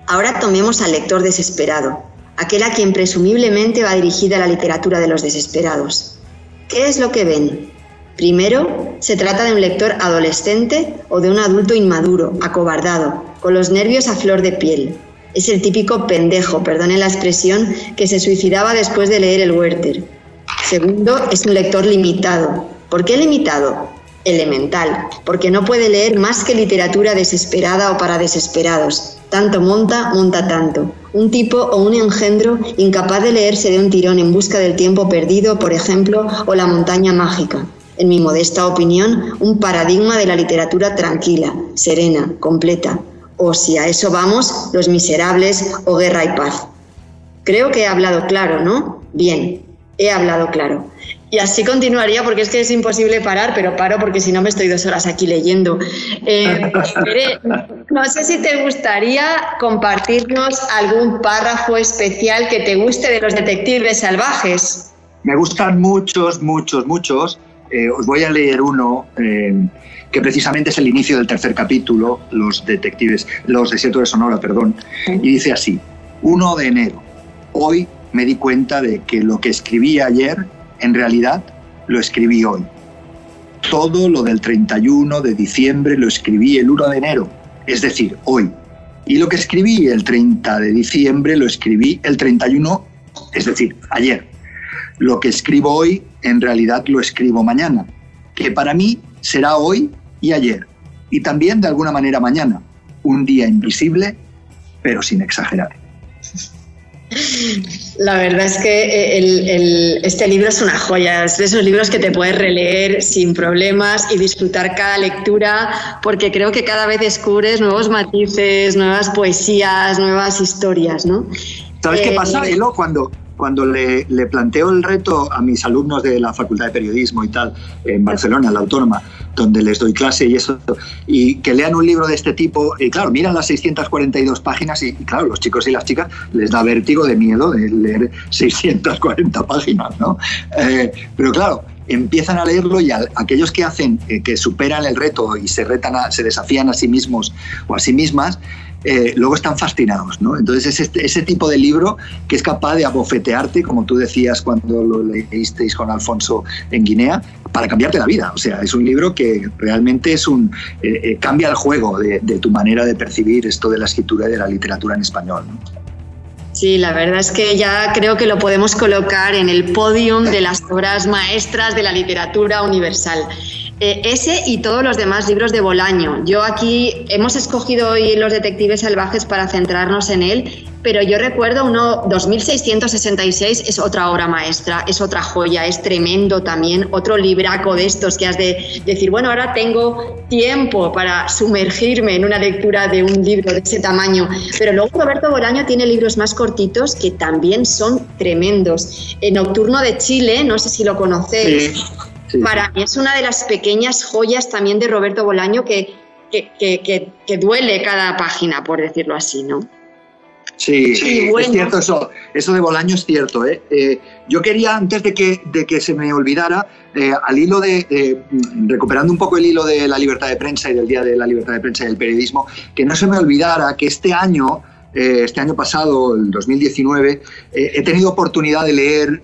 Ahora tomemos al lector desesperado, aquel a quien presumiblemente va dirigida la literatura de los desesperados. ¿Qué es lo que ven? Primero, se trata de un lector adolescente o de un adulto inmaduro, acobardado, con los nervios a flor de piel. Es el típico pendejo, perdone la expresión, que se suicidaba después de leer el Werther. Segundo, es un lector limitado. ¿Por qué limitado? Elemental, porque no puede leer más que literatura desesperada o para desesperados. Tanto monta, monta tanto. Un tipo o un engendro incapaz de leerse de un tirón en busca del tiempo perdido, por ejemplo, o la montaña mágica. En mi modesta opinión, un paradigma de la literatura tranquila, serena, completa, o si a eso vamos, Los Miserables o Guerra y Paz. Creo que he hablado claro, ¿no? Bien, he hablado claro. Y así continuaría porque es que es imposible parar, pero paro porque si no me estoy dos horas aquí leyendo. Eh, no sé si te gustaría compartirnos algún párrafo especial que te guste de los detectives salvajes. Me gustan muchos, muchos, muchos. Eh, os voy a leer uno eh, que precisamente es el inicio del tercer capítulo, Los Detectives, Los Desiertos de Sonora, perdón, y dice así, 1 de enero, hoy me di cuenta de que lo que escribí ayer, en realidad, lo escribí hoy. Todo lo del 31 de diciembre lo escribí el 1 de enero, es decir, hoy. Y lo que escribí el 30 de diciembre lo escribí el 31, es decir, ayer. Lo que escribo hoy, en realidad lo escribo mañana, que para mí será hoy y ayer, y también de alguna manera mañana, un día invisible, pero sin exagerar. La verdad es que eh, este libro es una joya, es de esos libros que te puedes releer sin problemas y disfrutar cada lectura, porque creo que cada vez descubres nuevos matices, nuevas poesías, nuevas historias, ¿no? ¿Sabes qué pasa, eh, Elo? Cuando, cuando le, planteo el reto a mis alumnos de la Facultad de Periodismo y tal, en Barcelona, la Autónoma, donde les doy clase y eso, y que lean un libro de este tipo, y claro, miran las 642 páginas y, claro, los chicos y las chicas les da vértigo de miedo de leer 640 páginas, ¿no? Eh, pero claro, empiezan a leerlo y aquellos que hacen, eh, que superan el reto y se retan, se desafían a sí mismos o a sí mismas, eh, luego están fascinados. ¿no? Entonces es este, ese tipo de libro que es capaz de abofetearte, como tú decías cuando lo leísteis con Alfonso en Guinea, para cambiarte la vida. O sea, es un libro que realmente es un eh, eh, cambia el juego de, tu manera de percibir esto de la escritura y de la literatura en español. Sí, la verdad es que ya creo que lo podemos colocar en el podium de las obras maestras de la literatura universal. Eh, ese y todos los demás libros de Bolaño. Yo aquí hemos escogido hoy Los Detectives Salvajes para centrarnos en él, pero yo recuerdo uno, 2666 es otra obra maestra, es otra joya, es tremendo también, otro libraco de estos que has de decir, bueno, ahora tengo tiempo para sumergirme en una lectura de un libro de ese tamaño. Pero luego Roberto Bolaño tiene libros más cortitos que también son tremendos. En Nocturno de Chile, no sé si lo conocéis. Para mí es una de las pequeñas joyas también de Roberto Bolaño que, que, duele cada página, por decirlo así, ¿no? Sí, es cierto eso. Eso de Bolaño es cierto. ¿eh? Eh, yo quería, antes de que, de que se me olvidara, eh, al hilo de, recuperando un poco el hilo de la libertad de prensa y del Día de la Libertad de Prensa y del Periodismo, que no se me olvidara que este año, este año pasado, el 2019, he tenido oportunidad de leer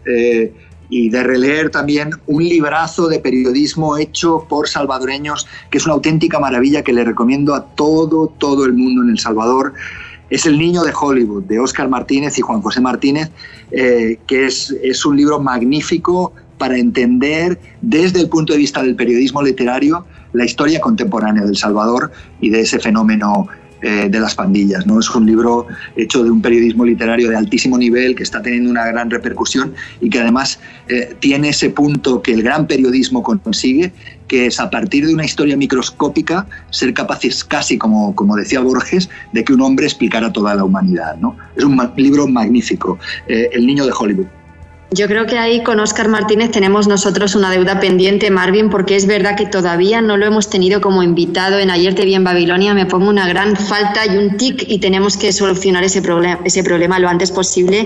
y de releer también un librazo de periodismo hecho por salvadoreños, que es una auténtica maravilla que le recomiendo a todo, todo el mundo en El Salvador. Es El Niño de Hollywood, de Óscar Martínez y Juan José Martínez, eh, que es, es un libro magnífico para entender desde el punto de vista del periodismo literario la historia contemporánea del Salvador y de ese fenómeno eh, de las pandillas. ¿no? Es un libro hecho de un periodismo literario de altísimo nivel que está teniendo una gran repercusión y que además eh, tiene ese punto que el gran periodismo consigue, que es a partir de una historia microscópica ser capaces casi, como, como decía Borges, de que un hombre explicara toda la humanidad. ¿no? Es un libro magnífico, eh, El niño de Hollywood. Yo creo que ahí con Óscar Martínez tenemos nosotros una deuda pendiente, Marvin, porque es verdad que todavía no lo hemos tenido como invitado en Ayer te vi en Babilonia. Me pongo una gran falta y un tic y tenemos que solucionar ese, problema, ese problema lo antes posible.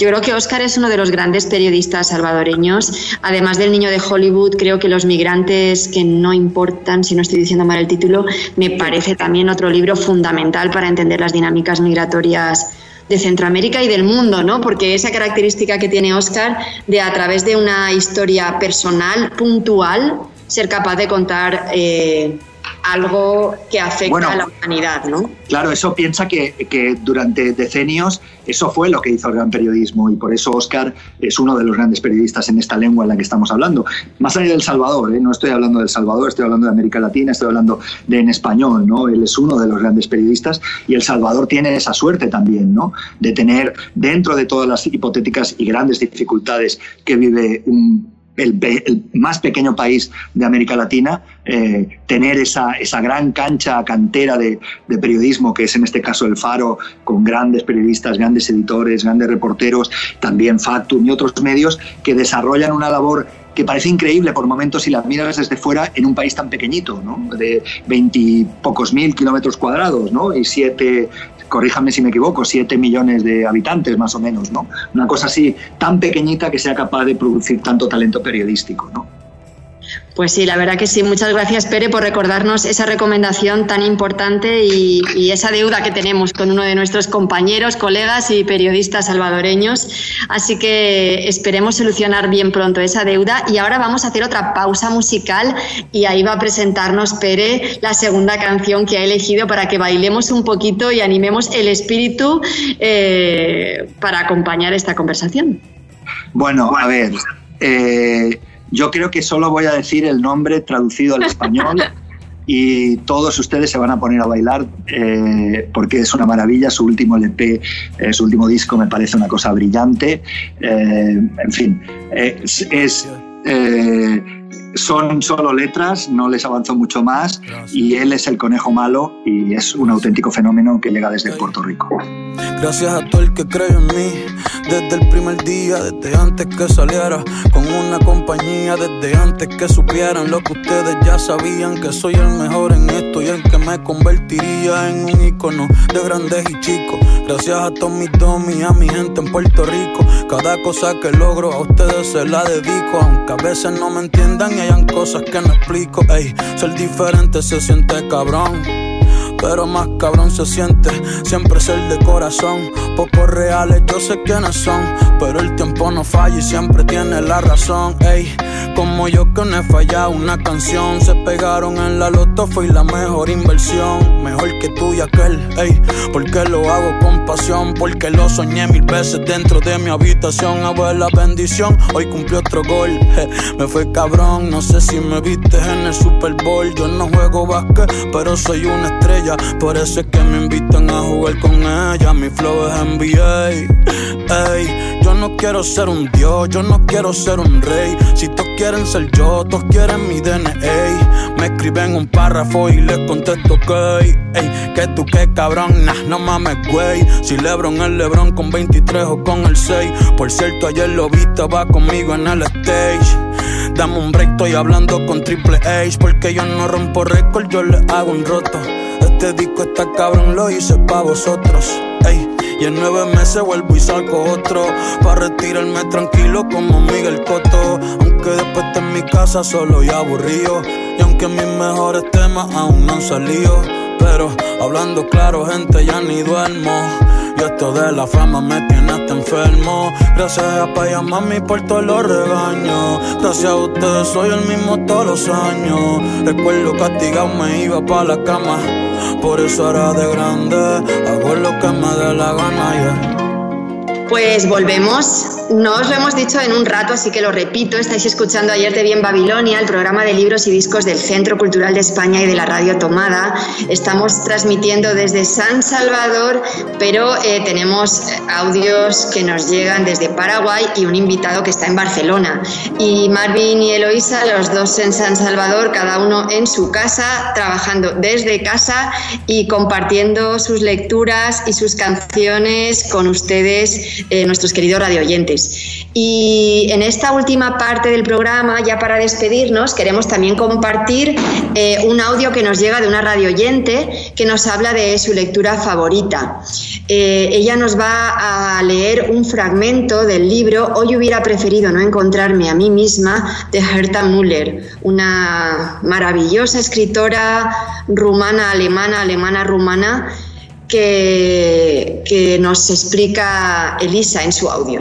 Yo creo que Óscar es uno de los grandes periodistas salvadoreños. Además del niño de Hollywood, creo que Los migrantes que no importan, si no estoy diciendo mal el título, me parece también otro libro fundamental para entender las dinámicas migratorias de Centroamérica y del mundo, ¿no? Porque esa característica que tiene Oscar de a través de una historia personal, puntual, ser capaz de contar eh, algo que afecta a la humanidad, ¿no? Claro, eso piensa que, que, durante decenios eso fue lo que hizo el gran periodismo y por eso Oscar es uno de los grandes periodistas en esta lengua en la que estamos hablando. Más allá del Salvador, ¿eh? no estoy hablando del Salvador, estoy hablando de América Latina, estoy hablando de en español, ¿no? Él es uno de los grandes periodistas y El Salvador tiene esa suerte también, ¿no? De tener dentro de todas las hipotéticas y grandes dificultades que vive un el, más pequeño país de América Latina, eh, tener esa, esa, gran cancha cantera de, periodismo, que es en este caso el Faro, con grandes periodistas, grandes editores, grandes reporteros, también Factum y otros medios que desarrollan una labor que parece increíble por momentos si la miras desde fuera en un país tan pequeñito, ¿no? de veintipocos mil kilómetros cuadrados ¿no? y siete corríjame si me equivoco, 7 millones de habitantes más o menos, ¿no? Una cosa así tan pequeñita que sea capaz de producir tanto talento periodístico, ¿no? Pues sí, la verdad que sí. Muchas gracias, Pere, por recordarnos esa recomendación tan importante y, esa deuda que tenemos con uno de nuestros compañeros, colegas y periodistas salvadoreños. Así que esperemos solucionar bien pronto esa deuda. Y ahora vamos a hacer otra pausa musical y ahí va a presentarnos Pere la segunda canción que ha elegido para que bailemos un poquito y animemos el espíritu eh, para acompañar esta conversación. Bueno, a ver. Eh, yo creo que solo voy a decir el nombre traducido al español y todos ustedes se van a poner a bailar eh, porque es una maravilla. Su último LP, eh, su último disco me parece una cosa brillante. Eh, en fin, es, es son solo letras, no les avanzó mucho más y él es el conejo malo y es un auténtico fenómeno que llega desde Puerto Rico. Gracias a todo el que creyó en mí, desde el primer día, desde antes que saliera, con una compañía, desde antes que supieran lo que ustedes ya sabían, que soy el mejor en esto y el que me convertiría en un icono de grandes y chicos. Gracias a todos mis domis, a mi gente en Puerto Rico, cada cosa que logro a ustedes se la dedico, aunque a veces no me entiendan hayan cosas que no explico. Ey, ser diferente se siente cabrón pero más cabrón se siente siempre ser de corazón. Pocos reales, yo sé quiénes son, pero el tiempo no falla y siempre tiene la razón. Ey, como yo que no he fallado una canción, se pegaron en la loto, fue la mejor inversión, mejor que tú y aquel. Ey, porque lo hago con pasión, porque lo soñé mil veces dentro de mi habitación. Abuela bendición, hoy cumplió otro gol. me fue cabrón, no sé si me viste en el Super Bowl. Yo no juego básquet, pero soy una estrella por eso es que me invitan a jugar con ella. Mi flow es NBA. Ey, yo no quiero ser un dios, yo no quiero ser un rey. Si todos quieren ser yo, todos quieren mi DNA. Me escriben un párrafo y les contesto que, ey, que tú qué cabrón, nah, no mames, güey. Si Lebron es Lebron con 23 o con el 6. Por cierto, ayer lo viste, va conmigo en el stage. Dame un break, estoy hablando con Triple H. Porque yo no rompo récord, yo le hago un roto. Este disco está cabrón, lo hice pa' vosotros. Ey, y en nueve meses vuelvo y salgo otro. Pa' retirarme tranquilo como Miguel Coto. Aunque después esté en mi casa solo y aburrido. Y aunque mis mejores temas aún no han salido. Pero hablando claro, gente, ya ni duermo. Y esto de la fama me tiene hasta enfermo. Gracias a Paya Mami por todos los regaños. Gracias a ustedes soy el mismo todos los años. Recuerdo castigado me iba pa' la cama. Por eso ahora de grande hago lo que me dé la gana, yeah. Pues volvemos no os lo hemos dicho en un rato, así que lo repito. Estáis escuchando Ayer te vi en Babilonia, el programa de libros y discos del Centro Cultural de España y de la Radio Tomada. Estamos transmitiendo desde San Salvador, pero eh, tenemos audios que nos llegan desde Paraguay y un invitado que está en Barcelona. Y Marvin y Eloisa, los dos en San Salvador, cada uno en su casa, trabajando desde casa y compartiendo sus lecturas y sus canciones con ustedes, eh, nuestros queridos radioyentes. Y en esta última parte del programa, ya para despedirnos, queremos también compartir eh, un audio que nos llega de una radio oyente que nos habla de su lectura favorita. Eh, ella nos va a leer un fragmento del libro Hoy hubiera preferido no encontrarme a mí misma de Herta Müller, una maravillosa escritora rumana, alemana, alemana, rumana, que, que nos explica Elisa en su audio.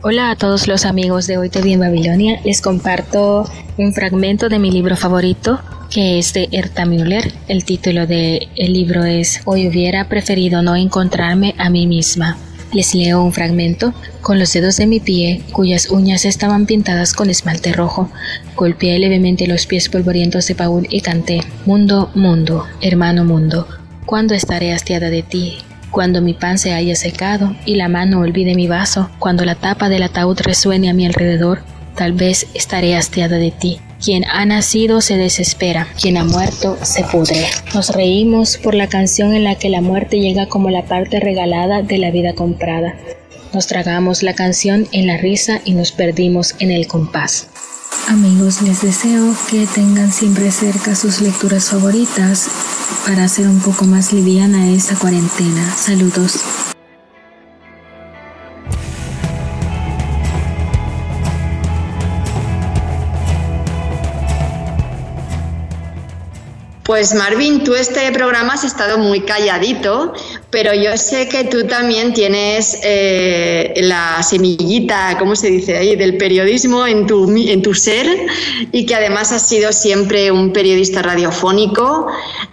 Hola a todos los amigos de Hoy Te Vi en Babilonia. Les comparto un fragmento de mi libro favorito, que es de Erta Müller. El título del libro es Hoy hubiera preferido no encontrarme a mí misma. Les leo un fragmento. Con los dedos de mi pie, cuyas uñas estaban pintadas con esmalte rojo, golpeé levemente los pies polvorientos de Paul y canté: Mundo, mundo, hermano mundo, ¿cuándo estaré hastiada de ti? Cuando mi pan se haya secado y la mano olvide mi vaso, cuando la tapa del ataúd resuene a mi alrededor, tal vez estaré hastiada de ti. Quien ha nacido se desespera, quien ha muerto se pudre. Nos reímos por la canción en la que la muerte llega como la parte regalada de la vida comprada. Nos tragamos la canción en la risa y nos perdimos en el compás. Amigos, les deseo que tengan siempre cerca sus lecturas favoritas para hacer un poco más liviana esta cuarentena. Saludos. Pues Marvin, tú este programa has estado muy calladito, pero yo sé que tú también tienes eh, la semillita, ¿cómo se dice ahí?, del periodismo en tu, en tu ser y que además has sido siempre un periodista radiofónico.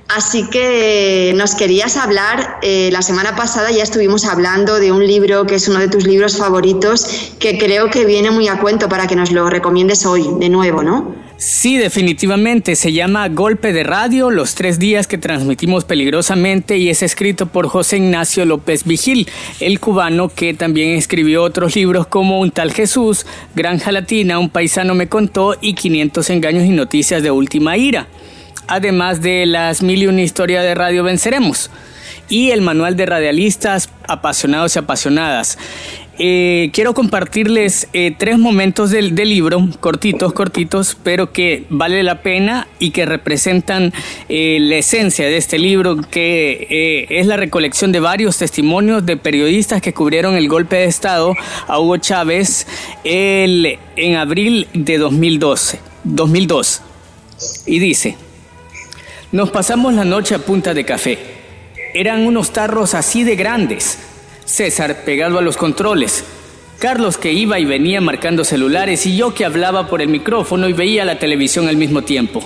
Así que nos querías hablar, eh, la semana pasada ya estuvimos hablando de un libro que es uno de tus libros favoritos, que creo que viene muy a cuento para que nos lo recomiendes hoy de nuevo, ¿no? Sí, definitivamente. Se llama Golpe de Radio, los tres días que transmitimos peligrosamente y es escrito por José Ignacio López Vigil, el cubano que también escribió otros libros como Un tal Jesús, Granja Latina, Un paisano me contó y 500 engaños y noticias de última ira. Además de las mil y una historia de Radio Venceremos y el manual de radialistas apasionados y apasionadas. Eh, quiero compartirles eh, tres momentos del, libro, cortitos, cortitos, pero que vale la pena y que representan eh, la esencia de este libro, que es la recolección de varios testimonios de periodistas que cubrieron el golpe de Estado a Hugo Chávez en abril de 2012, 2002. Y dice, nos pasamos la noche a punta de café. Eran unos tarros así de grandes César pegado a los controles, Carlos que iba y venía marcando celulares y yo que hablaba por el micrófono y veía la televisión al mismo tiempo.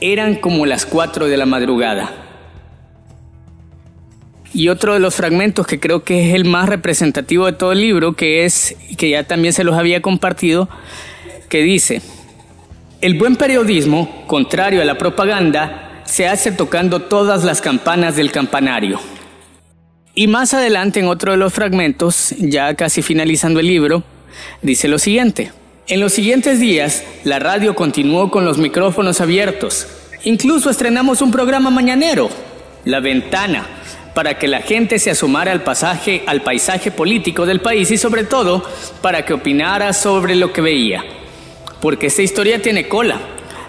Eran como las 4 de la madrugada. Y otro de los fragmentos que creo que es el más representativo de todo el libro, que es, que ya también se los había compartido, que dice, el buen periodismo, contrario a la propaganda, se hace tocando todas las campanas del campanario. Y más adelante en otro de los fragmentos, ya casi finalizando el libro, dice lo siguiente. En los siguientes días, la radio continuó con los micrófonos abiertos. Incluso estrenamos un programa mañanero, La Ventana, para que la gente se asomara al pasaje, al paisaje político del país y sobre todo para que opinara sobre lo que veía. Porque esta historia tiene cola.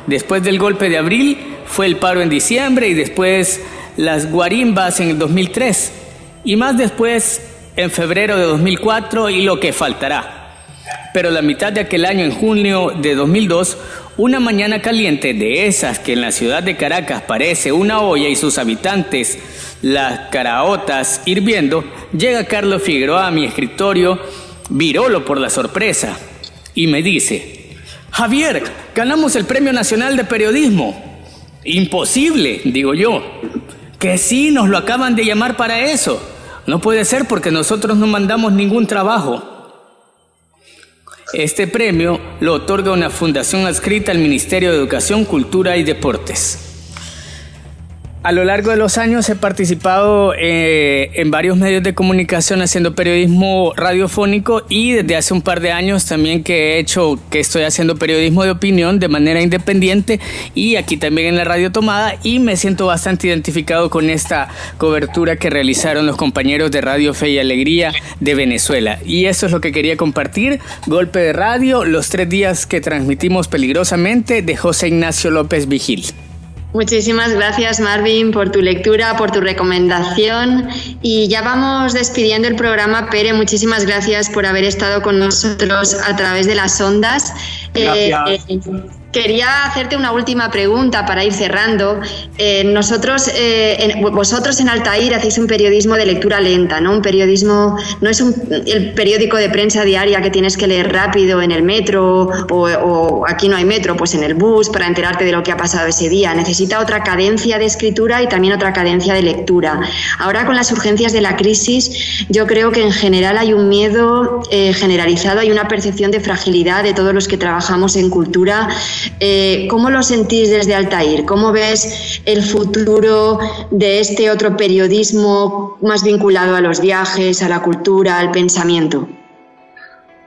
Después del golpe de abril fue el paro en diciembre y después las guarimbas en el 2003 y más después en febrero de 2004 y lo que faltará. Pero la mitad de aquel año, en junio de 2002, una mañana caliente de esas que en la ciudad de Caracas parece una olla y sus habitantes las caraotas hirviendo, llega Carlos Figueroa a mi escritorio, virolo por la sorpresa, y me dice, Javier, ganamos el Premio Nacional de Periodismo. Imposible, digo yo. Que sí, nos lo acaban de llamar para eso. No puede ser porque nosotros no mandamos ningún trabajo. Este premio lo otorga una fundación adscrita al Ministerio de Educación, Cultura y Deportes. A lo largo de los años he participado eh, en varios medios de comunicación haciendo periodismo radiofónico y desde hace un par de años también que he hecho, que estoy haciendo periodismo de opinión de manera independiente y aquí también en la radio tomada y me siento bastante identificado con esta cobertura que realizaron los compañeros de Radio Fe y Alegría de Venezuela. Y eso es lo que quería compartir, Golpe de Radio, los tres días que transmitimos peligrosamente de José Ignacio López Vigil. Muchísimas gracias Marvin por tu lectura, por tu recomendación y ya vamos despidiendo el programa. Pere, muchísimas gracias por haber estado con nosotros a través de las ondas. Gracias. Eh, Quería hacerte una última pregunta para ir cerrando. Eh, nosotros, eh, vosotros en Altair hacéis un periodismo de lectura lenta, ¿no? Un periodismo, no es un, el periódico de prensa diaria que tienes que leer rápido en el metro o, aquí no hay metro, pues en el bus para enterarte de lo que ha pasado ese día. Necesita otra cadencia de escritura y también otra cadencia de lectura. Ahora con las urgencias de la crisis, yo creo que en general hay un miedo eh, generalizado, hay una percepción de fragilidad de todos los que trabajamos en cultura eh, ¿Cómo lo sentís desde Altair? ¿Cómo ves el futuro de este otro periodismo más vinculado a los viajes, a la cultura, al pensamiento?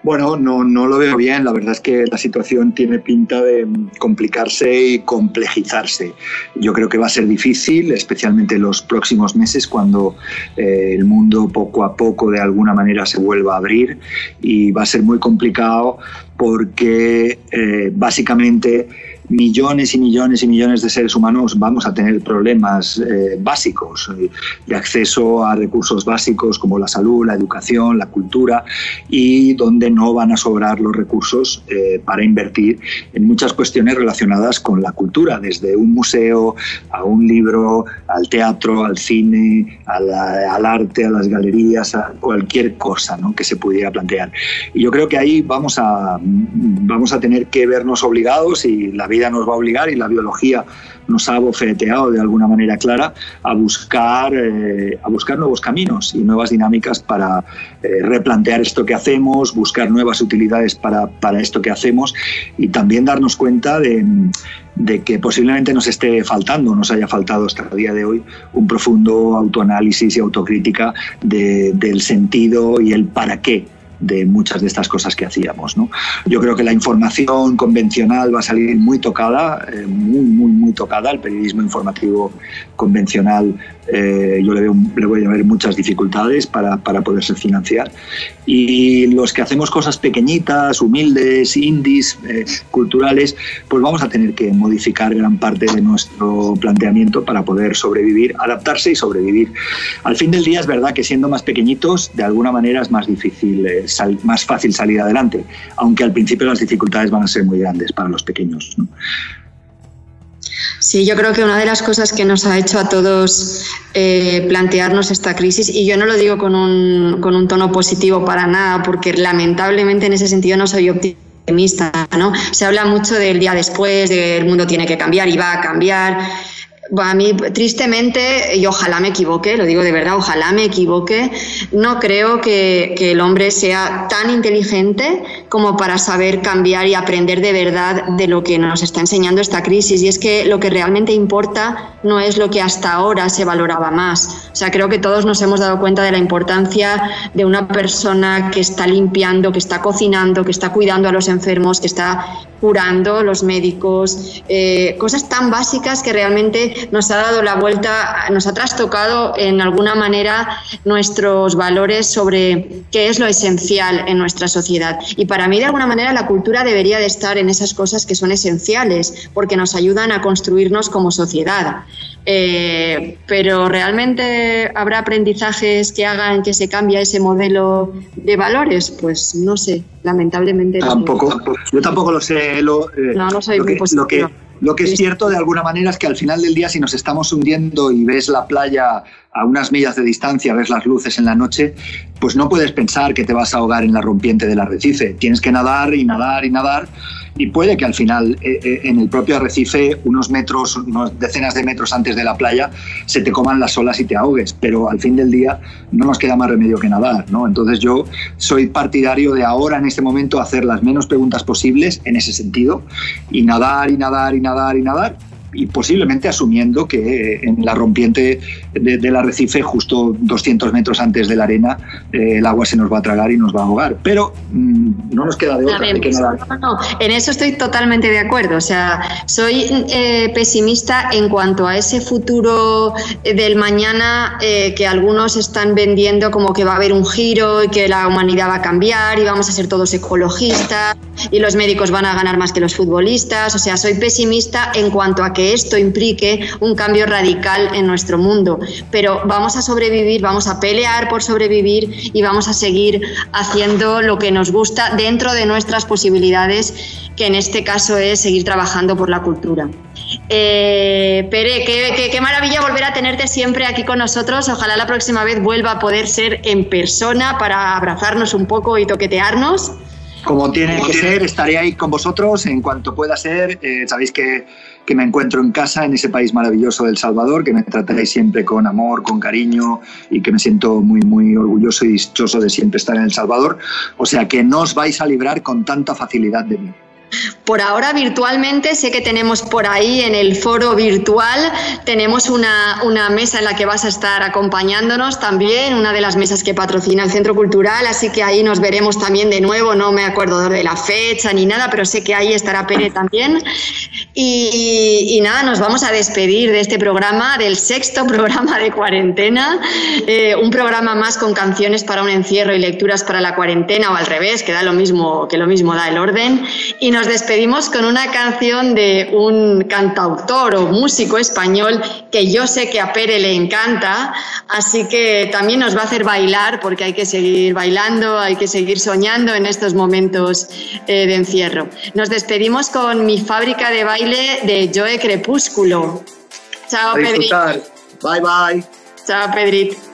Bueno, no, no lo veo bien. La verdad es que la situación tiene pinta de complicarse y complejizarse. Yo creo que va a ser difícil, especialmente en los próximos meses, cuando eh, el mundo poco a poco de alguna manera se vuelva a abrir y va a ser muy complicado porque eh, básicamente millones y millones y millones de seres humanos vamos a tener problemas eh, básicos eh, de acceso a recursos básicos como la salud, la educación, la cultura y donde no van a sobrar los recursos eh, para invertir en muchas cuestiones relacionadas con la cultura, desde un museo a un libro, al teatro, al cine, al arte, a las galerías, a cualquier cosa ¿no? que se pudiera plantear. Y yo creo que ahí vamos a, vamos a tener que vernos obligados y la vida nos va a obligar y la biología nos ha bofeteado de alguna manera clara a buscar, eh, a buscar nuevos caminos y nuevas dinámicas para eh, replantear esto que hacemos, buscar nuevas utilidades para, para, esto que hacemos y también darnos cuenta de, de que posiblemente nos esté faltando, nos haya faltado hasta el día de hoy, un profundo autoanálisis y autocrítica del sentido y el para qué de muchas de estas cosas que hacíamos. ¿no? Yo creo que la información convencional va a salir muy tocada, eh, muy, muy, muy tocada. El periodismo informativo convencional eh, yo le, veo, le voy a ver muchas dificultades para, para, poderse financiar. Y los que hacemos cosas pequeñitas, humildes, indies, eh, culturales, pues vamos a tener que modificar gran parte de nuestro planteamiento para poder sobrevivir, adaptarse y sobrevivir. Al fin del día es verdad que siendo más pequeñitos, de alguna manera es más difícil, eh, más fácil salir adelante, aunque al principio las dificultades van a ser muy grandes para los pequeños. ¿no? Sí, yo creo que una de las cosas que nos ha hecho a todos eh, plantearnos esta crisis, y yo no lo digo con un, con un tono positivo para nada, porque lamentablemente en ese sentido no soy optimista, ¿no? Se habla mucho del día después, del mundo tiene que cambiar y va a cambiar a mí, tristemente, y ojalá me equivoque, lo digo de verdad, ojalá me equivoque, no creo que, el hombre sea tan inteligente como para saber cambiar y aprender de verdad de lo que nos está enseñando esta crisis. Y es que lo que realmente importa no es lo que hasta ahora se valoraba más. O sea, creo que todos nos hemos dado cuenta de la importancia de una persona que está limpiando, que está cocinando, que está cuidando a los enfermos, que está curando, los médicos, eh, cosas tan básicas que realmente nos ha dado la vuelta, nos ha trastocado en alguna manera nuestros valores sobre qué es lo esencial en nuestra sociedad. Y para mí, de alguna manera, la cultura debería de estar en esas cosas que son esenciales, porque nos ayudan a construirnos como sociedad. Eh, pero realmente habrá aprendizajes que hagan que se cambie ese modelo de valores, pues no sé, lamentablemente. Tampoco, yo tampoco lo sé. Lo, eh, no, no soy muy lo que, lo que es cierto de alguna manera es que al final del día, si nos estamos hundiendo y ves la playa a unas millas de distancia, ves las luces en la noche, pues no puedes pensar que te vas a ahogar en la rompiente del arrecife. Tienes que nadar y nadar y nadar y puede que al final eh, eh, en el propio arrecife, unos metros, unas decenas de metros antes de la playa, se te coman las olas y te ahogues, pero al fin del día no nos queda más remedio que nadar, ¿no? Entonces yo soy partidario de ahora, en este momento, hacer las menos preguntas posibles en ese sentido y nadar y nadar y nadar y nadar y posiblemente asumiendo que en la rompiente del arrecife, justo 200 metros antes de la arena, eh, el agua se nos va a tragar y nos va a ahogar. Pero mm, no nos queda de otra nadar. No, en eso estoy totalmente de acuerdo. O sea, soy eh, pesimista en cuanto a ese futuro del mañana eh, que algunos están vendiendo como que va a haber un giro y que la humanidad va a cambiar y vamos a ser todos ecologistas y los médicos van a ganar más que los futbolistas. O sea, soy pesimista en cuanto a que esto implique un cambio radical en nuestro mundo. Pero vamos a sobrevivir, vamos a pelear por sobrevivir y vamos a seguir haciendo lo que nos gusta dentro de nuestras posibilidades, que en este caso es seguir trabajando por la cultura. Eh, Pere, qué, qué, maravilla volver a tenerte siempre aquí con nosotros. Ojalá la próxima vez vuelva a poder ser en persona para abrazarnos un poco y toquetearnos. Como tiene que ser, estaré ahí con vosotros en cuanto pueda ser. Eh, sabéis que, que, me encuentro en casa, en ese país maravilloso del Salvador, que me trataréis siempre con amor, con cariño y que me siento muy, muy orgulloso y dichoso de siempre estar en El Salvador. O sea que no os vais a librar con tanta facilidad de mí. Por ahora virtualmente, sé que tenemos por ahí en el foro virtual, tenemos una, una, mesa en la que vas a estar acompañándonos también, una de las mesas que patrocina el Centro Cultural, así que ahí nos veremos también de nuevo, no me acuerdo de la fecha ni nada, pero sé que ahí estará Pere también. Y, nada, nos vamos a despedir de este programa, del sexto programa de cuarentena, eh, un programa más con canciones para un encierro y lecturas para la cuarentena o al revés, que da lo mismo, que lo mismo da el orden. Y nos despedimos con una canción de un cantautor o músico español que yo sé que a Pere le encanta, así que también nos va a hacer bailar porque hay que seguir bailando, hay que seguir soñando en estos momentos eh, de encierro. Nos despedimos con mi fábrica de baile de Joe Crepúsculo. Chao, Pedrit. Bye, bye. Chao, Pedrit.